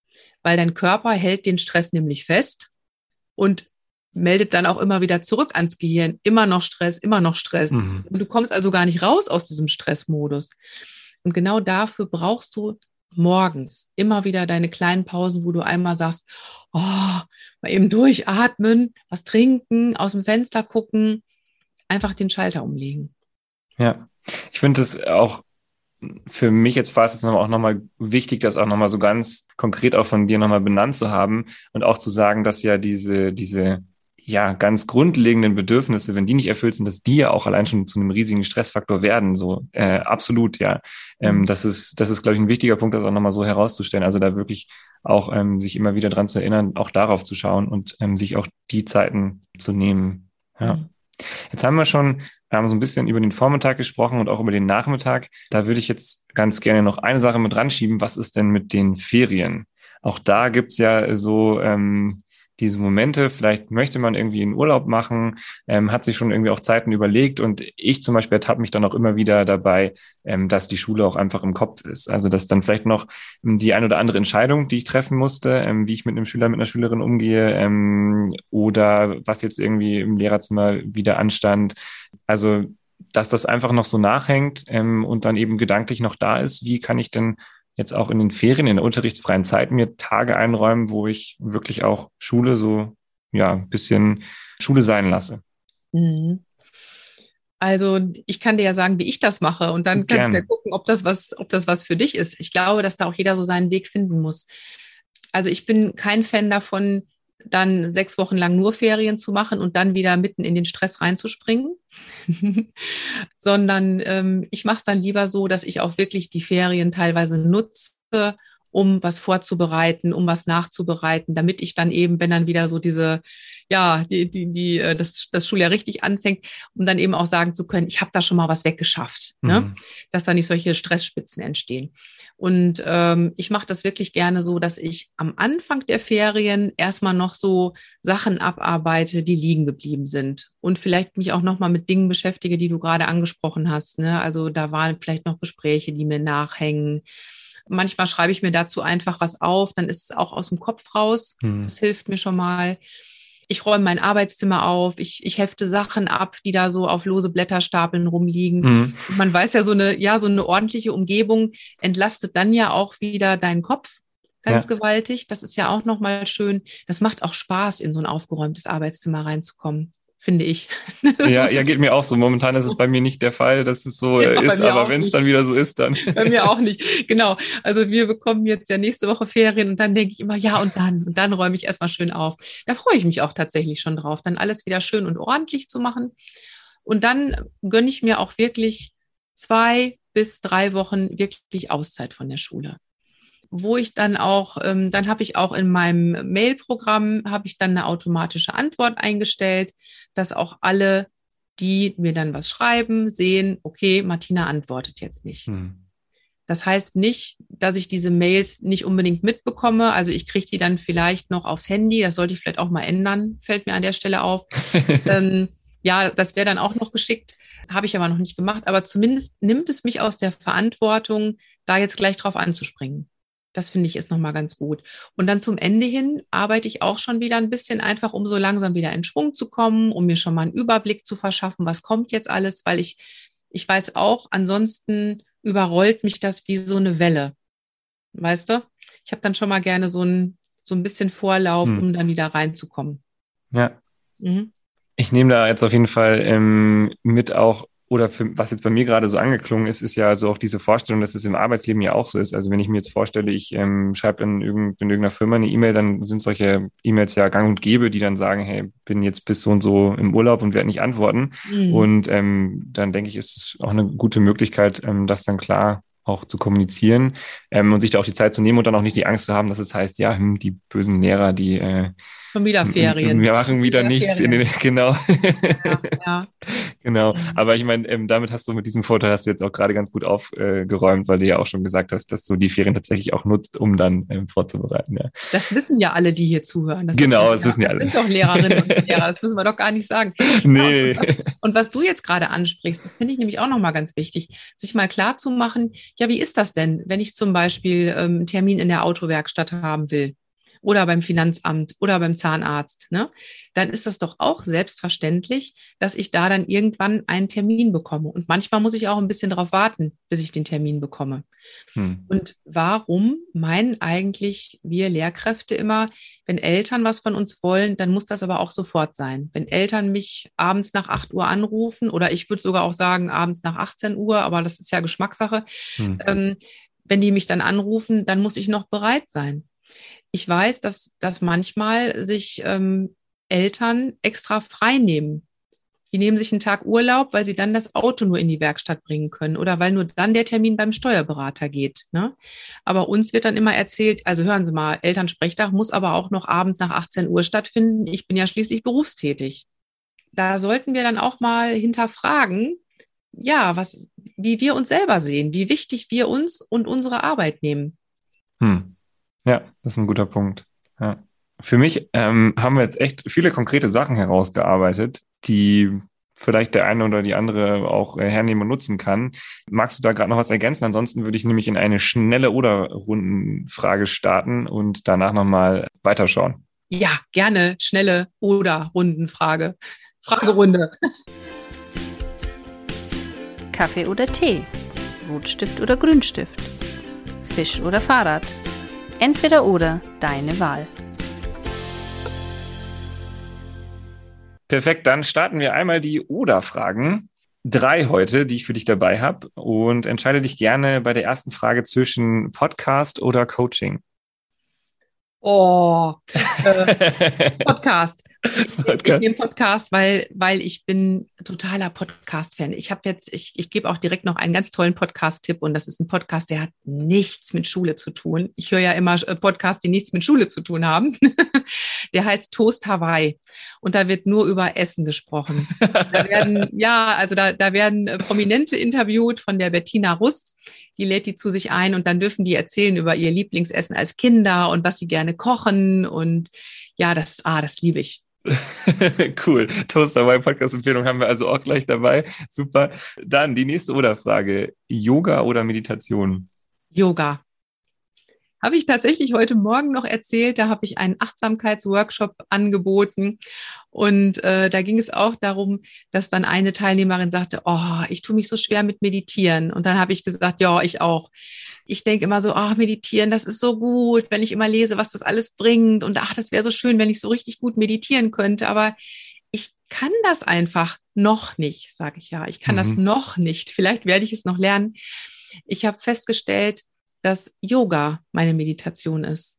Weil dein Körper hält den Stress nämlich fest und meldet dann auch immer wieder zurück ans Gehirn. Immer noch Stress, immer noch Stress. Mhm. Und du kommst also gar nicht raus aus diesem Stressmodus. Und genau dafür brauchst du morgens immer wieder deine kleinen Pausen, wo du einmal sagst, oh, mal eben durchatmen, was trinken, aus dem Fenster gucken, einfach den Schalter umlegen. Ja, ich finde es auch für mich jetzt war es auch nochmal wichtig, das auch nochmal so ganz konkret auch von dir nochmal benannt zu haben und auch zu sagen, dass ja diese, diese ja, ganz grundlegenden Bedürfnisse, wenn die nicht erfüllt sind, dass die ja auch allein schon zu einem riesigen Stressfaktor werden. So, äh, absolut, ja. Ähm, mhm. das ist, das ist, glaube ich, ein wichtiger Punkt, das auch nochmal so herauszustellen. Also da wirklich auch ähm, sich immer wieder dran zu erinnern, auch darauf zu schauen und ähm, sich auch die Zeiten zu nehmen. Ja. Mhm. Jetzt haben wir schon, wir haben so ein bisschen über den Vormittag gesprochen und auch über den Nachmittag. Da würde ich jetzt ganz gerne noch eine Sache mit ranschieben. Was ist denn mit den Ferien? Auch da gibt's ja so ähm, diese Momente, vielleicht möchte man irgendwie einen Urlaub machen, ähm, hat sich schon irgendwie auch Zeiten überlegt und ich zum Beispiel ertappe mich dann auch immer wieder dabei, ähm, dass die Schule auch einfach im Kopf ist. Also dass dann vielleicht noch ähm, die ein oder andere Entscheidung, die ich treffen musste, ähm, wie ich mit einem Schüler, mit einer Schülerin umgehe ähm, oder was jetzt irgendwie im Lehrerzimmer wieder anstand. Also dass das einfach noch so nachhängt ähm, und dann eben gedanklich noch da ist, wie kann ich denn jetzt auch in den Ferien, in der unterrichtsfreien Zeit mir Tage einräumen, wo ich wirklich auch Schule so, ja, ein bisschen Schule sein lasse. Mhm. Also ich kann dir ja sagen, wie ich das mache und dann Gerne. kannst du ja gucken, ob das was, ob das was für dich ist. Ich glaube, dass da auch jeder so seinen Weg finden muss. Also ich bin kein Fan davon, dann sechs Wochen lang nur Ferien zu machen und dann wieder mitten in den Stress reinzuspringen, sondern ähm, ich mache es dann lieber so, dass ich auch wirklich die Ferien teilweise nutze, um was vorzubereiten, um was nachzubereiten, damit ich dann eben, wenn dann wieder so diese ja, die, die, die, äh, das, das Schuljahr richtig anfängt, um dann eben auch sagen zu können, ich habe da schon mal was weggeschafft, ne? mhm. ne? dass da nicht solche Stressspitzen entstehen. Und ähm, ich mache das wirklich gerne so, dass ich am Anfang der Ferien erstmal noch so Sachen abarbeite, die liegen geblieben sind. Und vielleicht mich auch nochmal mit Dingen beschäftige, die du gerade angesprochen hast. Ne? Also da waren vielleicht noch Gespräche, die mir nachhängen. Manchmal schreibe ich mir dazu einfach was auf, dann ist es auch aus dem Kopf raus. Mhm. Das hilft mir schon mal ich räume mein Arbeitszimmer auf, ich, ich hefte Sachen ab, die da so auf lose Blätterstapeln rumliegen. Mhm. Man weiß ja, so eine, ja, so eine ordentliche Umgebung entlastet dann ja auch wieder deinen Kopf ganz ja. gewaltig. Das ist ja auch nochmal schön. Das macht auch Spaß, in so ein aufgeräumtes Arbeitszimmer reinzukommen. Finde ich. Ja, ja, geht mir auch so. Momentan ist es bei mir nicht der Fall, dass es so ja, ist, aber wenn es dann wieder so ist, dann. Bei mir auch nicht. Genau. Also wir bekommen jetzt ja nächste Woche Ferien und dann denke ich immer, ja, und dann, und dann räume ich erstmal schön auf. Da freue ich mich auch tatsächlich schon drauf, dann alles wieder schön und ordentlich zu machen. Und dann gönne ich mir auch wirklich zwei bis drei Wochen wirklich Auszeit von der Schule wo ich dann auch, ähm, dann habe ich auch in meinem Mail-Programm, habe ich dann eine automatische Antwort eingestellt, dass auch alle, die mir dann was schreiben, sehen, okay, Martina antwortet jetzt nicht. Hm. Das heißt nicht, dass ich diese Mails nicht unbedingt mitbekomme. Also ich kriege die dann vielleicht noch aufs Handy. Das sollte ich vielleicht auch mal ändern, fällt mir an der Stelle auf. ähm, ja, das wäre dann auch noch geschickt. Habe ich aber noch nicht gemacht. Aber zumindest nimmt es mich aus der Verantwortung, da jetzt gleich drauf anzuspringen. Das finde ich ist nochmal ganz gut. Und dann zum Ende hin arbeite ich auch schon wieder ein bisschen einfach, um so langsam wieder in Schwung zu kommen, um mir schon mal einen Überblick zu verschaffen, was kommt jetzt alles, weil ich, ich weiß auch, ansonsten überrollt mich das wie so eine Welle. Weißt du? Ich habe dann schon mal gerne so ein, so ein bisschen Vorlauf, hm. um dann wieder reinzukommen. Ja. Mhm. Ich nehme da jetzt auf jeden Fall ähm, mit auch oder für, was jetzt bei mir gerade so angeklungen ist, ist ja so auch diese Vorstellung, dass es im Arbeitsleben ja auch so ist. Also wenn ich mir jetzt vorstelle, ich ähm, schreibe in, irgend, in irgendeiner Firma eine E-Mail, dann sind solche E-Mails ja gang und gäbe, die dann sagen, hey, bin jetzt bis so und so im Urlaub und werde nicht antworten. Mhm. Und ähm, dann denke ich, ist es auch eine gute Möglichkeit, ähm, das dann klar auch zu kommunizieren ähm, und sich da auch die Zeit zu nehmen und dann auch nicht die Angst zu haben, dass es heißt, ja, hm, die bösen Lehrer, die äh, Schon wieder Ferien. Wir machen wieder, wieder nichts den, genau. Ja, ja. genau. Mhm. Aber ich meine, ähm, damit hast du mit diesem Vorteil hast du jetzt auch gerade ganz gut aufgeräumt, äh, weil du ja auch schon gesagt hast, dass du die Ferien tatsächlich auch nutzt, um dann ähm, vorzubereiten. Ja. Das wissen ja alle, die hier zuhören. Das genau, das wissen ja alle. Das sind doch Lehrerinnen und Lehrer, das müssen wir doch gar nicht sagen. Nee. Und was, und was du jetzt gerade ansprichst, das finde ich nämlich auch nochmal ganz wichtig, sich mal klar zu machen, ja, wie ist das denn, wenn ich zum Beispiel ähm, einen Termin in der Autowerkstatt haben will? Oder beim Finanzamt oder beim Zahnarzt, ne, dann ist das doch auch selbstverständlich, dass ich da dann irgendwann einen Termin bekomme. Und manchmal muss ich auch ein bisschen darauf warten, bis ich den Termin bekomme. Hm. Und warum meinen eigentlich wir Lehrkräfte immer, wenn Eltern was von uns wollen, dann muss das aber auch sofort sein. Wenn Eltern mich abends nach 8 Uhr anrufen oder ich würde sogar auch sagen abends nach 18 Uhr, aber das ist ja Geschmackssache, hm. ähm, wenn die mich dann anrufen, dann muss ich noch bereit sein ich weiß, dass, dass manchmal sich ähm, Eltern extra frei nehmen. Die nehmen sich einen Tag Urlaub, weil sie dann das Auto nur in die Werkstatt bringen können oder weil nur dann der Termin beim Steuerberater geht. Ne? Aber uns wird dann immer erzählt, also hören Sie mal, Elternsprechtag muss aber auch noch abends nach 18 Uhr stattfinden. Ich bin ja schließlich berufstätig. Da sollten wir dann auch mal hinterfragen, ja, was, wie wir uns selber sehen, wie wichtig wir uns und unsere Arbeit nehmen. Hm. Ja, das ist ein guter Punkt. Ja. Für mich ähm, haben wir jetzt echt viele konkrete Sachen herausgearbeitet, die vielleicht der eine oder die andere auch äh, hernehmen und nutzen kann. Magst du da gerade noch was ergänzen? Ansonsten würde ich nämlich in eine schnelle oder Rundenfrage starten und danach nochmal weiterschauen. Ja, gerne schnelle oder Rundenfrage. Fragerunde. Kaffee oder Tee? Rotstift oder Grünstift? Fisch oder Fahrrad? Entweder oder, deine Wahl. Perfekt, dann starten wir einmal die Oder-Fragen. Drei heute, die ich für dich dabei habe. Und entscheide dich gerne bei der ersten Frage zwischen Podcast oder Coaching. Oh, äh, Podcast. Ich nehme Podcast, weil, weil ich bin totaler Podcast-Fan. Ich habe jetzt, ich, ich gebe auch direkt noch einen ganz tollen Podcast-Tipp und das ist ein Podcast, der hat nichts mit Schule zu tun. Ich höre ja immer äh, Podcasts, die nichts mit Schule zu tun haben. der heißt Toast Hawaii und da wird nur über Essen gesprochen. Da werden, ja, also da, da werden äh, Prominente interviewt von der Bettina Rust. Die lädt die zu sich ein und dann dürfen die erzählen über ihr Lieblingsessen als Kinder und was sie gerne kochen und ja, das, ah, das liebe ich. Cool. Toast dabei, Podcast-Empfehlung haben wir also auch gleich dabei. Super. Dann die nächste Oder-Frage. Yoga oder Meditation? Yoga. Habe ich tatsächlich heute Morgen noch erzählt. Da habe ich einen Achtsamkeitsworkshop angeboten. Und äh, da ging es auch darum, dass dann eine Teilnehmerin sagte, oh, ich tue mich so schwer mit Meditieren. Und dann habe ich gesagt, ja, ich auch ich denke immer so, ach, meditieren, das ist so gut, wenn ich immer lese, was das alles bringt. Und ach, das wäre so schön, wenn ich so richtig gut meditieren könnte. Aber ich kann das einfach noch nicht, sage ich ja. Ich kann Mhm. das noch nicht. Vielleicht werde ich es noch lernen. Ich habe festgestellt, dass Yoga meine Meditation ist.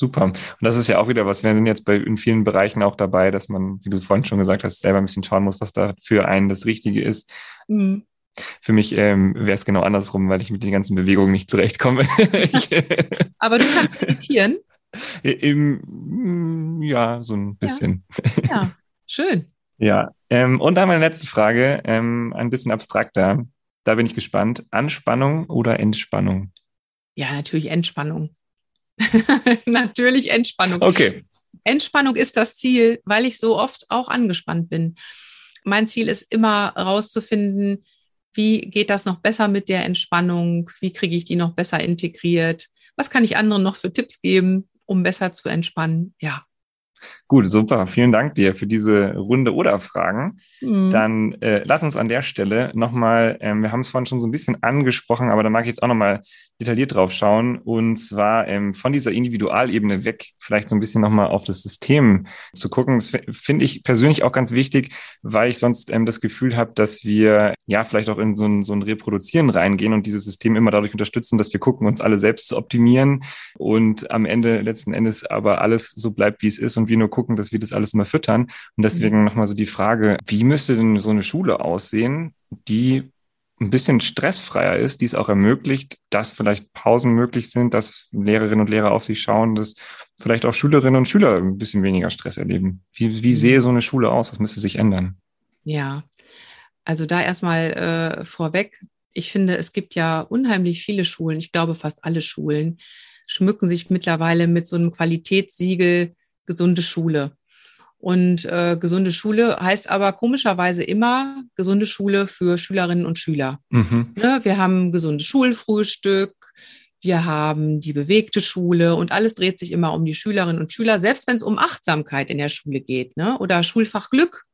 Super. Und das ist ja auch wieder was. Wir sind jetzt bei in vielen Bereichen auch dabei, dass man, wie du vorhin schon gesagt hast, selber ein bisschen schauen muss, was da für einen das Richtige ist. Mhm. Für mich ähm, wäre es genau andersrum, weil ich mit den ganzen Bewegungen nicht zurechtkomme. Aber du kannst meditieren. Im, ja, so ein bisschen. Ja, schön. Ja. Ähm, und dann meine letzte Frage, ähm, ein bisschen abstrakter. Da bin ich gespannt. Anspannung oder Entspannung? Ja, natürlich Entspannung. natürlich Entspannung. Okay. Entspannung ist das Ziel, weil ich so oft auch angespannt bin. Mein Ziel ist immer herauszufinden, wie geht das noch besser mit der Entspannung? Wie kriege ich die noch besser integriert? Was kann ich anderen noch für Tipps geben, um besser zu entspannen? Ja. Gut, super. Vielen Dank dir für diese Runde oder Fragen. Mhm. Dann äh, lass uns an der Stelle nochmal, ähm, wir haben es vorhin schon so ein bisschen angesprochen, aber da mag ich jetzt auch nochmal detailliert drauf schauen. Und zwar ähm, von dieser Individualebene weg, vielleicht so ein bisschen nochmal auf das System zu gucken. Das finde ich persönlich auch ganz wichtig, weil ich sonst ähm, das Gefühl habe, dass wir ja vielleicht auch in so ein, so ein Reproduzieren reingehen und dieses System immer dadurch unterstützen, dass wir gucken, uns alle selbst zu optimieren und am Ende letzten Endes aber alles so bleibt, wie es ist und wir nur gucken, dass wir das alles immer füttern. Und deswegen nochmal so die Frage, wie müsste denn so eine Schule aussehen, die ein bisschen stressfreier ist, die es auch ermöglicht, dass vielleicht Pausen möglich sind, dass Lehrerinnen und Lehrer auf sich schauen, dass vielleicht auch Schülerinnen und Schüler ein bisschen weniger Stress erleben. Wie, wie sehe so eine Schule aus? Das müsste sich ändern. Ja, also da erstmal äh, vorweg. Ich finde, es gibt ja unheimlich viele Schulen, ich glaube fast alle Schulen, schmücken sich mittlerweile mit so einem Qualitätssiegel gesunde Schule. Und äh, gesunde Schule heißt aber komischerweise immer gesunde Schule für Schülerinnen und Schüler. Mhm. Ne? Wir haben gesundes Schulfrühstück, wir haben die bewegte Schule und alles dreht sich immer um die Schülerinnen und Schüler, selbst wenn es um Achtsamkeit in der Schule geht ne? oder Schulfach Glück.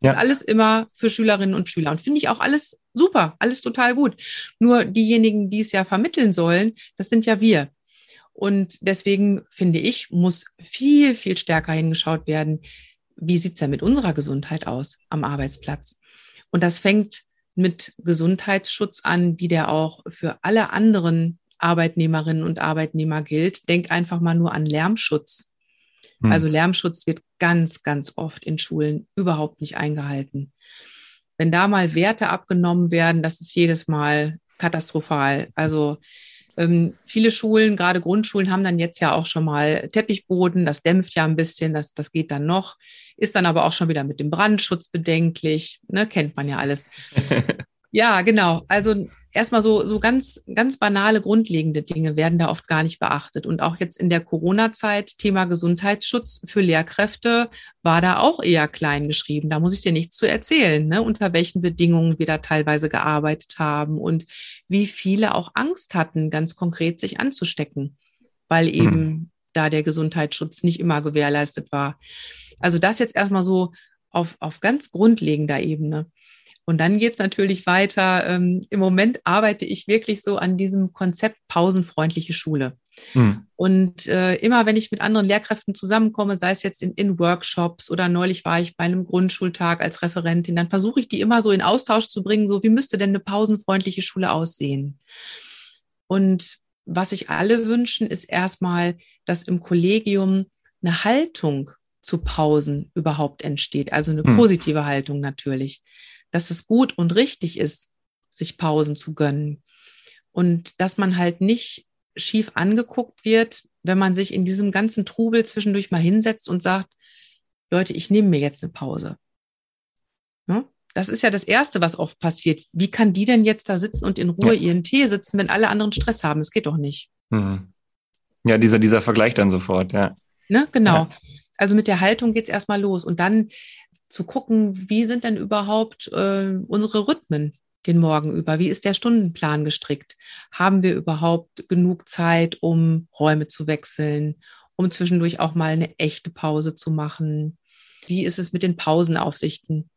Ja. Ist alles immer für Schülerinnen und Schüler. Und finde ich auch alles super, alles total gut. Nur diejenigen, die es ja vermitteln sollen, das sind ja wir. Und deswegen finde ich, muss viel, viel stärker hingeschaut werden, wie sieht's denn mit unserer Gesundheit aus am Arbeitsplatz? Und das fängt mit Gesundheitsschutz an, wie der auch für alle anderen Arbeitnehmerinnen und Arbeitnehmer gilt. Denk einfach mal nur an Lärmschutz. Hm. Also Lärmschutz wird ganz, ganz oft in Schulen überhaupt nicht eingehalten. Wenn da mal Werte abgenommen werden, das ist jedes Mal katastrophal. Also ähm, viele Schulen, gerade Grundschulen, haben dann jetzt ja auch schon mal Teppichboden. Das dämpft ja ein bisschen, das, das geht dann noch. Ist dann aber auch schon wieder mit dem Brandschutz bedenklich. Ne, kennt man ja alles. Ja, genau. Also erstmal so, so ganz, ganz banale, grundlegende Dinge werden da oft gar nicht beachtet. Und auch jetzt in der Corona-Zeit, Thema Gesundheitsschutz für Lehrkräfte war da auch eher klein geschrieben. Da muss ich dir nichts zu erzählen, ne? unter welchen Bedingungen wir da teilweise gearbeitet haben und wie viele auch Angst hatten, ganz konkret sich anzustecken, weil eben Hm. da der Gesundheitsschutz nicht immer gewährleistet war. Also das jetzt erstmal so auf, auf ganz grundlegender Ebene. Und dann geht's natürlich weiter. Ähm, Im Moment arbeite ich wirklich so an diesem Konzept pausenfreundliche Schule. Hm. Und äh, immer wenn ich mit anderen Lehrkräften zusammenkomme, sei es jetzt in, in Workshops oder neulich war ich bei einem Grundschultag als Referentin, dann versuche ich die immer so in Austausch zu bringen, so wie müsste denn eine pausenfreundliche Schule aussehen? Und was sich alle wünschen, ist erstmal, dass im Kollegium eine Haltung zu Pausen überhaupt entsteht, also eine Hm. positive Haltung natürlich, dass es gut und richtig ist, sich Pausen zu gönnen und dass man halt nicht schief angeguckt wird, wenn man sich in diesem ganzen Trubel zwischendurch mal hinsetzt und sagt, Leute, ich nehme mir jetzt eine Pause. Ne? Das ist ja das Erste, was oft passiert. Wie kann die denn jetzt da sitzen und in Ruhe Ja. ihren Tee sitzen, wenn alle anderen Stress haben? Das geht doch nicht. Hm. Ja, dieser, dieser Vergleich dann sofort, ja. Ne? Genau. Ja. Also mit der Haltung geht's erstmal los und dann zu gucken, wie sind denn überhaupt äh, unsere Rhythmen den Morgen über? Wie ist der Stundenplan gestrickt? Haben wir überhaupt genug Zeit, um Räume zu wechseln, um zwischendurch auch mal eine echte Pause zu machen? Wie ist es mit den Pausenaufsichten?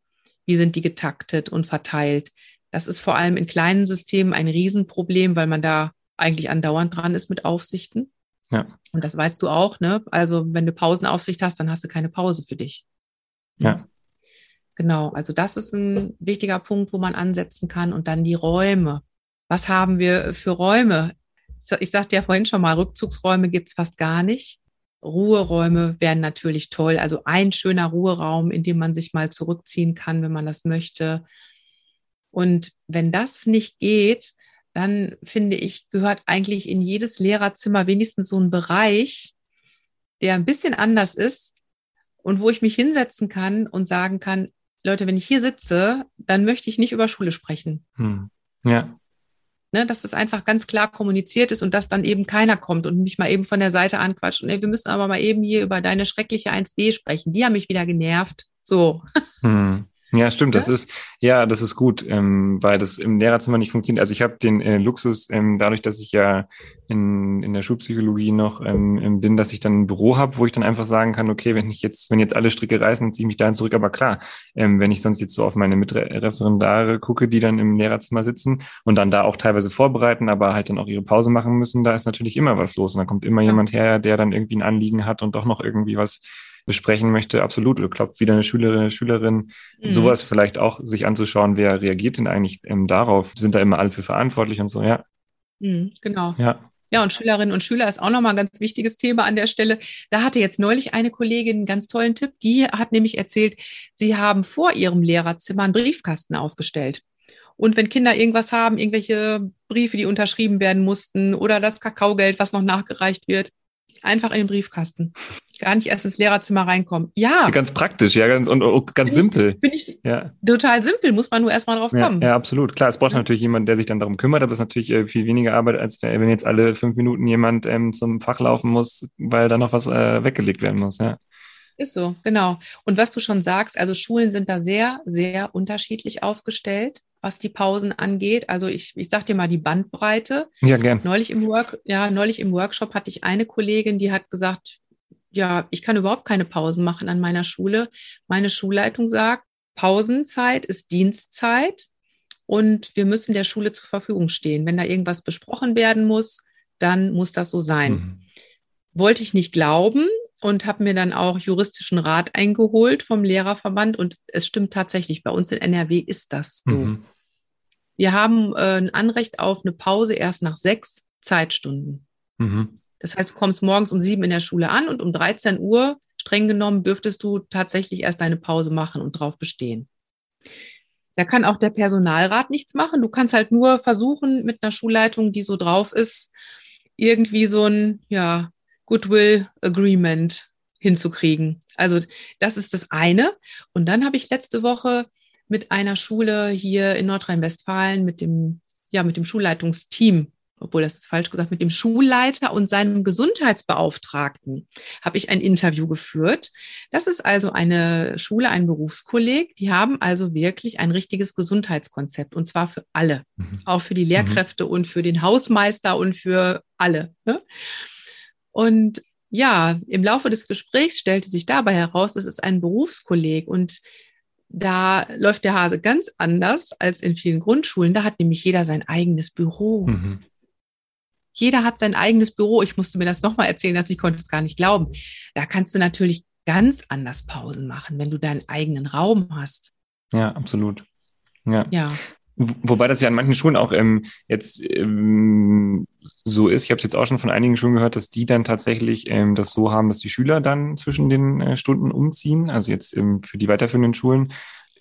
Wie sind die getaktet und verteilt? Das ist vor allem in kleinen Systemen ein Riesenproblem, weil man da eigentlich andauernd dran ist mit Aufsichten. Ja. Und das weißt du auch, ne? Also, wenn du Pausenaufsicht hast, dann hast du keine Pause für dich. Ja. Genau. Also das ist ein wichtiger Punkt, wo man ansetzen kann. Und dann die Räume. Was haben wir für Räume? Ich sagte ja vorhin schon mal, Rückzugsräume gibt's fast gar nicht. Ruheräume wären natürlich toll. Also ein schöner Ruheraum, in dem man sich mal zurückziehen kann, wenn man das möchte. Und wenn das nicht geht, dann finde ich, gehört eigentlich in jedes Lehrerzimmer wenigstens so ein Bereich, der ein bisschen anders ist und wo ich mich hinsetzen kann und sagen kann, Leute, wenn ich hier sitze, dann möchte ich nicht über Schule sprechen. Hm. Ja. Ne, dass das einfach ganz klar kommuniziert ist und dass dann eben keiner kommt und mich mal eben von der Seite anquatscht. Und ey, wir müssen aber mal eben hier über deine schreckliche 1b sprechen. Die haben mich wieder genervt. So. Hm. Ja, stimmt. Ja? Das ist ja, das ist gut, ähm, weil das im Lehrerzimmer nicht funktioniert. Also ich habe den äh, Luxus, ähm, dadurch, dass ich ja in, in der Schulpsychologie noch ähm, bin, dass ich dann ein Büro habe, wo ich dann einfach sagen kann, okay, wenn ich jetzt, wenn jetzt alle Stricke reißen, ziehe ich mich dahin zurück. Aber klar, ähm, wenn ich sonst jetzt so auf meine Mitreferendare gucke, die dann im Lehrerzimmer sitzen und dann da auch teilweise vorbereiten, aber halt dann auch ihre Pause machen müssen, da ist natürlich immer was los und da kommt immer ja. jemand her, der dann irgendwie ein Anliegen hat und doch noch irgendwie was besprechen möchte, absolut. Oder klopft wieder eine Schülerin, eine Schülerin, mhm. sowas vielleicht auch sich anzuschauen, wer reagiert denn eigentlich ähm, darauf? Sind da immer alle für verantwortlich und so, ja. Mhm, genau. Ja. Ja, und Schülerinnen und Schüler ist auch nochmal ein ganz wichtiges Thema an der Stelle. Da hatte jetzt neulich eine Kollegin einen ganz tollen Tipp. Die hat nämlich erzählt, sie haben vor ihrem Lehrerzimmer einen Briefkasten aufgestellt. Und wenn Kinder irgendwas haben, irgendwelche Briefe, die unterschrieben werden mussten oder das Kakaogeld, was noch nachgereicht wird, einfach in den Briefkasten. Gar nicht erst ins Lehrerzimmer reinkommen. Ja. Ganz praktisch, ja, ganz, und, und ganz bin simpel. Ich, bin ich ja. total simpel, muss man nur erstmal drauf kommen. Ja, ja absolut. Klar, es braucht natürlich jemand, der sich dann darum kümmert, aber es ist natürlich äh, viel weniger Arbeit, als wenn jetzt alle fünf Minuten jemand ähm, zum Fach laufen muss, weil da noch was äh, weggelegt werden muss, ja. Ist so, genau. Und was du schon sagst, also Schulen sind da sehr, sehr unterschiedlich aufgestellt was die Pausen angeht. Also ich, ich sag dir mal die Bandbreite. Ja, gern. Neulich im Work, ja, neulich im Workshop hatte ich eine Kollegin, die hat gesagt, ja, ich kann überhaupt keine Pausen machen an meiner Schule. Meine Schulleitung sagt, Pausenzeit ist Dienstzeit und wir müssen der Schule zur Verfügung stehen. Wenn da irgendwas besprochen werden muss, dann muss das so sein. Mhm. Wollte ich nicht glauben, und habe mir dann auch juristischen Rat eingeholt vom Lehrerverband. Und es stimmt tatsächlich, bei uns in NRW ist das so. Mhm. Wir haben äh, ein Anrecht auf eine Pause erst nach sechs Zeitstunden. Mhm. Das heißt, du kommst morgens um sieben in der Schule an und um 13 Uhr, streng genommen, dürftest du tatsächlich erst deine Pause machen und drauf bestehen. Da kann auch der Personalrat nichts machen. Du kannst halt nur versuchen, mit einer Schulleitung, die so drauf ist, irgendwie so ein, ja, Goodwill Agreement hinzukriegen. Also das ist das eine. Und dann habe ich letzte Woche mit einer Schule hier in Nordrhein-Westfalen mit dem, ja, mit dem Schulleitungsteam, obwohl das ist falsch gesagt, mit dem Schulleiter und seinem Gesundheitsbeauftragten habe ich ein Interview geführt. Das ist also eine Schule, ein Berufskolleg. Die haben also wirklich ein richtiges Gesundheitskonzept und zwar für alle, mhm. auch für die Lehrkräfte mhm. und für den Hausmeister und für alle. Ne? Und ja, im Laufe des Gesprächs stellte sich dabei heraus, es ist ein Berufskolleg und da läuft der Hase ganz anders als in vielen Grundschulen. Da hat nämlich jeder sein eigenes Büro. Mhm. Jeder hat sein eigenes Büro. Ich musste mir das nochmal erzählen, dass ich konnte es gar nicht glauben. Da kannst du natürlich ganz anders Pausen machen, wenn du deinen eigenen Raum hast. Ja, absolut. Ja. ja. Wobei das ja an manchen Schulen auch ähm, jetzt ähm, so ist. Ich habe es jetzt auch schon von einigen Schulen gehört, dass die dann tatsächlich ähm, das so haben, dass die Schüler dann zwischen den äh, Stunden umziehen. Also jetzt ähm, für die weiterführenden Schulen,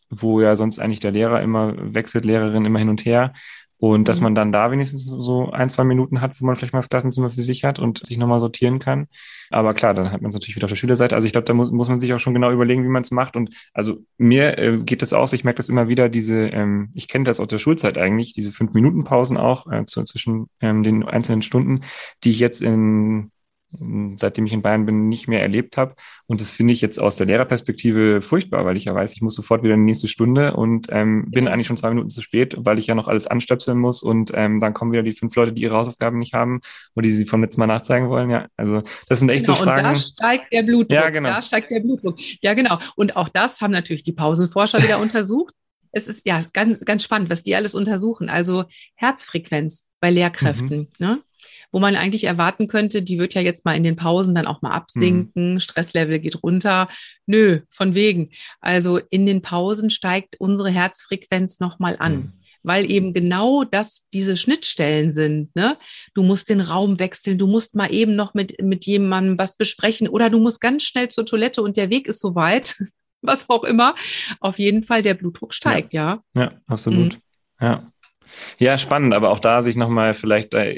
wo ja sonst eigentlich der Lehrer immer wechselt, Lehrerin immer hin und her. Und dass mhm. man dann da wenigstens so ein, zwei Minuten hat, wo man vielleicht mal das Klassenzimmer für sich hat und sich nochmal sortieren kann. Aber klar, dann hat man es natürlich wieder auf der Schülerseite. Also ich glaube, da muss, muss man sich auch schon genau überlegen, wie man es macht. Und also mir äh, geht das aus, ich merke das immer wieder, diese, ähm, ich kenne das aus der Schulzeit eigentlich, diese fünf Minuten Pausen auch äh, zu, zwischen ähm, den einzelnen Stunden, die ich jetzt in seitdem ich in Bayern bin, nicht mehr erlebt habe. Und das finde ich jetzt aus der Lehrerperspektive furchtbar, weil ich ja weiß, ich muss sofort wieder in die nächste Stunde und ähm, bin eigentlich schon zwei Minuten zu spät, weil ich ja noch alles anstöpseln muss und ähm, dann kommen wieder die fünf Leute, die ihre Hausaufgaben nicht haben oder die sie vom letzten Mal nachzeigen wollen. Ja, also das sind echt genau, so Fragen. Und da steigt der Blutdruck. Ja, genau. Da steigt der Blutdruck. Ja, genau. Und auch das haben natürlich die Pausenforscher wieder untersucht. Es ist ja ganz, ganz spannend, was die alles untersuchen. Also Herzfrequenz bei Lehrkräften. Mhm. Ne? Wo man eigentlich erwarten könnte, die wird ja jetzt mal in den Pausen dann auch mal absinken, mhm. Stresslevel geht runter. Nö, von wegen. Also in den Pausen steigt unsere Herzfrequenz nochmal an. Mhm weil eben genau das diese Schnittstellen sind. Ne? Du musst den Raum wechseln, du musst mal eben noch mit, mit jemandem was besprechen oder du musst ganz schnell zur Toilette und der Weg ist so weit, was auch immer. Auf jeden Fall der Blutdruck steigt, ja. Ja, ja absolut. Mhm. Ja. Ja, spannend, aber auch da sich nochmal vielleicht äh,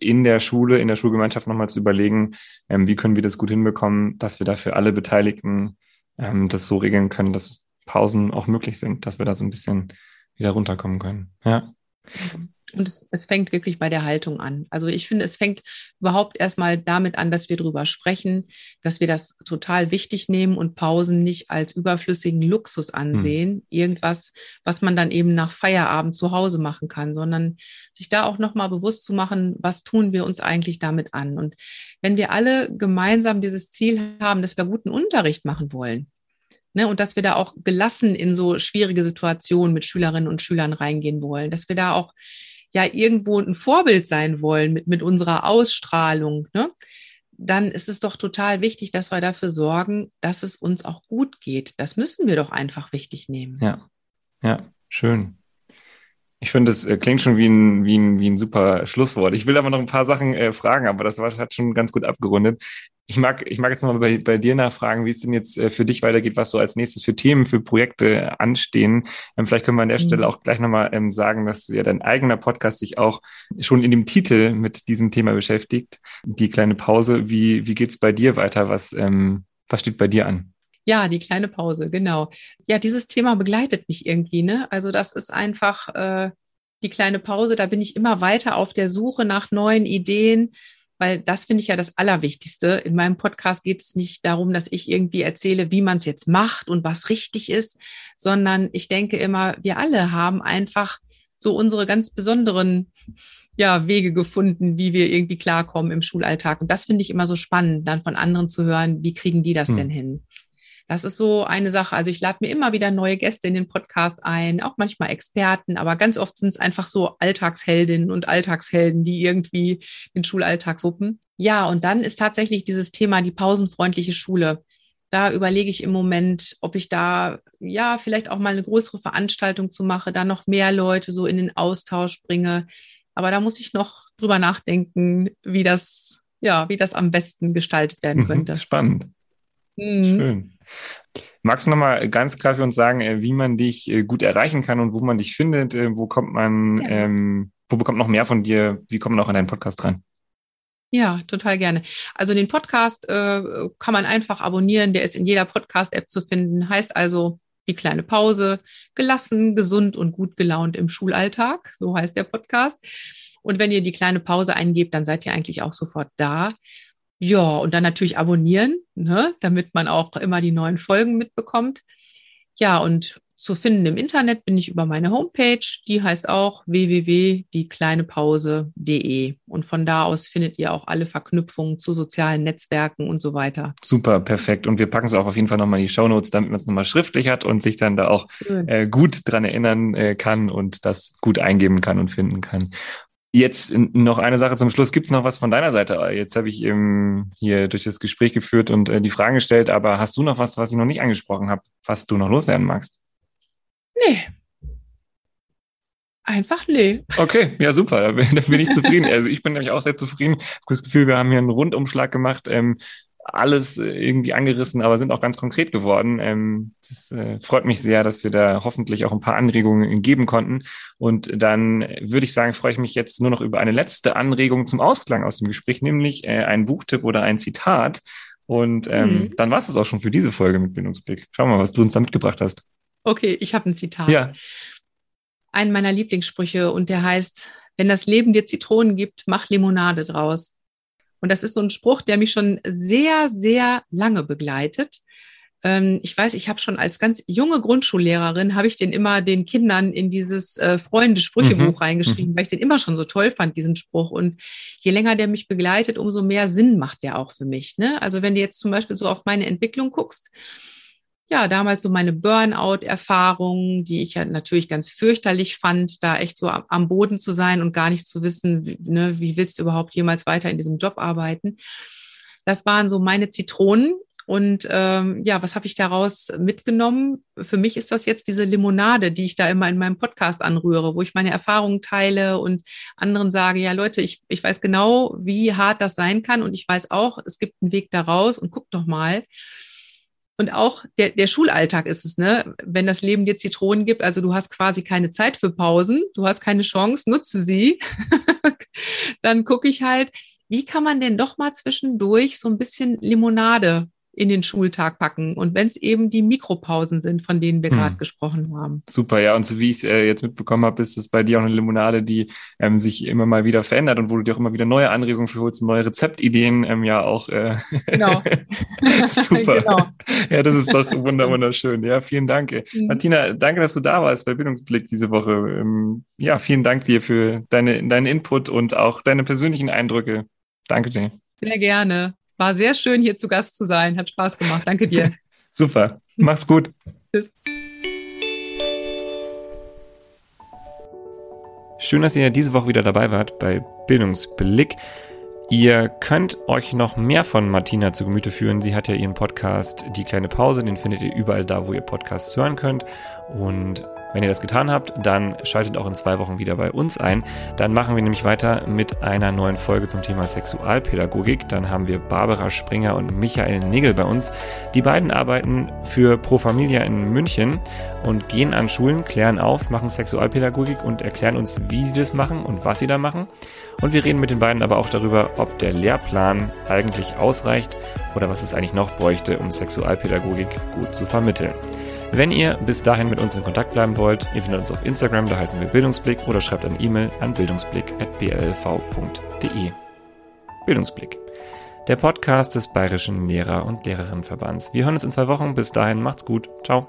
in der Schule, in der Schulgemeinschaft nochmal zu überlegen, ähm, wie können wir das gut hinbekommen, dass wir da für alle Beteiligten ähm, das so regeln können, dass Pausen auch möglich sind, dass wir da so ein bisschen wieder runterkommen können. Ja. Und es, es, fängt wirklich bei der Haltung an. Also ich finde, es fängt überhaupt erstmal damit an, dass wir darüber sprechen, dass wir das total wichtig nehmen und Pausen nicht als überflüssigen Luxus ansehen, hm. irgendwas, was man dann eben nach Feierabend zu Hause machen kann, sondern sich da auch nochmal bewusst zu machen, was tun wir uns eigentlich damit an. Und wenn wir alle gemeinsam dieses Ziel haben, dass wir guten Unterricht machen wollen, Ne, und dass wir da auch gelassen in so schwierige Situationen mit Schülerinnen und Schülern reingehen wollen, dass wir da auch ja irgendwo ein Vorbild sein wollen mit, mit unserer Ausstrahlung, ne? dann ist es doch total wichtig, dass wir dafür sorgen, dass es uns auch gut geht. Das müssen wir doch einfach wichtig nehmen. Ja, ja, schön. Ich finde, es äh, klingt schon wie ein, wie, ein, wie ein super Schlusswort. Ich will aber noch ein paar Sachen äh, fragen, aber das war, hat schon ganz gut abgerundet. Ich mag, ich mag jetzt nochmal bei, bei dir nachfragen, wie es denn jetzt äh, für dich weitergeht, was so als nächstes für Themen, für Projekte anstehen. Ähm, vielleicht können wir an der mhm. Stelle auch gleich nochmal ähm, sagen, dass ja dein eigener Podcast sich auch schon in dem Titel mit diesem Thema beschäftigt. Die kleine Pause. Wie, wie geht's bei dir weiter? Was, ähm, was steht bei dir an? Ja, die kleine Pause, genau. Ja, dieses Thema begleitet mich irgendwie, ne? Also das ist einfach äh, die kleine Pause, da bin ich immer weiter auf der Suche nach neuen Ideen, weil das finde ich ja das Allerwichtigste. In meinem Podcast geht es nicht darum, dass ich irgendwie erzähle, wie man es jetzt macht und was richtig ist, sondern ich denke immer, wir alle haben einfach so unsere ganz besonderen ja, Wege gefunden, wie wir irgendwie klarkommen im Schulalltag. Und das finde ich immer so spannend, dann von anderen zu hören, wie kriegen die das hm. denn hin? Das ist so eine Sache. Also ich lade mir immer wieder neue Gäste in den Podcast ein, auch manchmal Experten, aber ganz oft sind es einfach so Alltagsheldinnen und Alltagshelden, die irgendwie den Schulalltag wuppen. Ja, und dann ist tatsächlich dieses Thema die pausenfreundliche Schule. Da überlege ich im Moment, ob ich da ja vielleicht auch mal eine größere Veranstaltung zu mache, da noch mehr Leute so in den Austausch bringe. Aber da muss ich noch drüber nachdenken, wie das ja, wie das am besten gestaltet werden könnte. Spannend. Mhm. Schön. Magst du nochmal ganz klar für uns sagen, äh, wie man dich äh, gut erreichen kann und wo man dich findet? Äh, wo kommt man, ja. ähm, wo bekommt noch mehr von dir? Wie kommt man auch an deinen Podcast ran? Ja, total gerne. Also den Podcast äh, kann man einfach abonnieren. Der ist in jeder Podcast-App zu finden. Heißt also die kleine Pause, gelassen, gesund und gut gelaunt im Schulalltag. So heißt der Podcast. Und wenn ihr die kleine Pause eingebt, dann seid ihr eigentlich auch sofort da. Ja, und dann natürlich abonnieren, ne, damit man auch immer die neuen Folgen mitbekommt. Ja, und zu finden im Internet bin ich über meine Homepage, die heißt auch www.diekleinepause.de. Und von da aus findet ihr auch alle Verknüpfungen zu sozialen Netzwerken und so weiter. Super, perfekt. Und wir packen es auch auf jeden Fall nochmal in die Shownotes, damit man es nochmal schriftlich hat und sich dann da auch äh, gut dran erinnern äh, kann und das gut eingeben kann und finden kann. Jetzt noch eine Sache zum Schluss. Gibt es noch was von deiner Seite? Jetzt habe ich eben hier durch das Gespräch geführt und äh, die Fragen gestellt, aber hast du noch was, was ich noch nicht angesprochen habe, was du noch loswerden magst? Nee. Einfach nee. Okay, ja super, da bin, da bin ich zufrieden. Also ich bin nämlich auch sehr zufrieden. Ich habe das Gefühl, wir haben hier einen Rundumschlag gemacht. Ähm, alles irgendwie angerissen, aber sind auch ganz konkret geworden. Ähm, das äh, freut mich sehr, dass wir da hoffentlich auch ein paar Anregungen geben konnten. Und dann würde ich sagen, freue ich mich jetzt nur noch über eine letzte Anregung zum Ausklang aus dem Gespräch, nämlich äh, ein Buchtipp oder ein Zitat. Und ähm, mhm. dann war es auch schon für diese Folge mit Bildungsblick. Schau mal, was du uns da mitgebracht hast. Okay, ich habe ein Zitat. Ja. Einen meiner Lieblingssprüche und der heißt, wenn das Leben dir Zitronen gibt, mach Limonade draus. Und das ist so ein Spruch, der mich schon sehr, sehr lange begleitet. Ähm, ich weiß, ich habe schon als ganz junge Grundschullehrerin, habe ich den immer den Kindern in dieses äh, Freunde-Sprüchebuch mhm. reingeschrieben, mhm. weil ich den immer schon so toll fand, diesen Spruch. Und je länger der mich begleitet, umso mehr Sinn macht der auch für mich. Ne? Also wenn du jetzt zum Beispiel so auf meine Entwicklung guckst, ja, damals so meine Burnout-Erfahrungen, die ich ja natürlich ganz fürchterlich fand, da echt so am Boden zu sein und gar nicht zu wissen, wie, ne, wie willst du überhaupt jemals weiter in diesem Job arbeiten. Das waren so meine Zitronen. Und ähm, ja, was habe ich daraus mitgenommen? Für mich ist das jetzt diese Limonade, die ich da immer in meinem Podcast anrühre, wo ich meine Erfahrungen teile und anderen sage, ja Leute, ich, ich weiß genau, wie hart das sein kann und ich weiß auch, es gibt einen Weg daraus und guck doch mal. Und auch der, der Schulalltag ist es, ne? Wenn das Leben dir Zitronen gibt, also du hast quasi keine Zeit für Pausen, du hast keine Chance, nutze sie. Dann gucke ich halt, wie kann man denn doch mal zwischendurch so ein bisschen Limonade in den Schultag packen. Und wenn es eben die Mikropausen sind, von denen wir hm. gerade gesprochen haben. Super, ja. Und so wie ich es äh, jetzt mitbekommen habe, ist es bei dir auch eine Limonade, die ähm, sich immer mal wieder verändert und wo du dir auch immer wieder neue Anregungen für holst, neue Rezeptideen ähm, ja auch. Äh, genau. Super. genau. Ja, das ist doch wunderschön. Ja, vielen Dank. Mhm. Martina, danke, dass du da warst bei Bildungsblick diese Woche. Ähm, ja, vielen Dank dir für deine, deinen Input und auch deine persönlichen Eindrücke. Danke dir. Sehr gerne. War sehr schön, hier zu Gast zu sein. Hat Spaß gemacht. Danke dir. Super. Mach's gut. Tschüss. Schön, dass ihr diese Woche wieder dabei wart bei Bildungsblick. Ihr könnt euch noch mehr von Martina zu Gemüte führen. Sie hat ja ihren Podcast Die kleine Pause. Den findet ihr überall da, wo ihr Podcasts hören könnt. Und wenn ihr das getan habt, dann schaltet auch in zwei Wochen wieder bei uns ein. Dann machen wir nämlich weiter mit einer neuen Folge zum Thema Sexualpädagogik. Dann haben wir Barbara Springer und Michael Nigel bei uns. Die beiden arbeiten für Pro Familia in München und gehen an Schulen, klären auf, machen Sexualpädagogik und erklären uns, wie sie das machen und was sie da machen. Und wir reden mit den beiden aber auch darüber, ob der Lehrplan eigentlich ausreicht oder was es eigentlich noch bräuchte, um Sexualpädagogik gut zu vermitteln. Wenn ihr bis dahin mit uns in Kontakt bleiben wollt, ihr findet uns auf Instagram, da heißen wir Bildungsblick oder schreibt eine E-Mail an bildungsblick.blv.de. Bildungsblick. Der Podcast des Bayerischen Lehrer- und Lehrerinnenverbands. Wir hören uns in zwei Wochen. Bis dahin macht's gut. Ciao.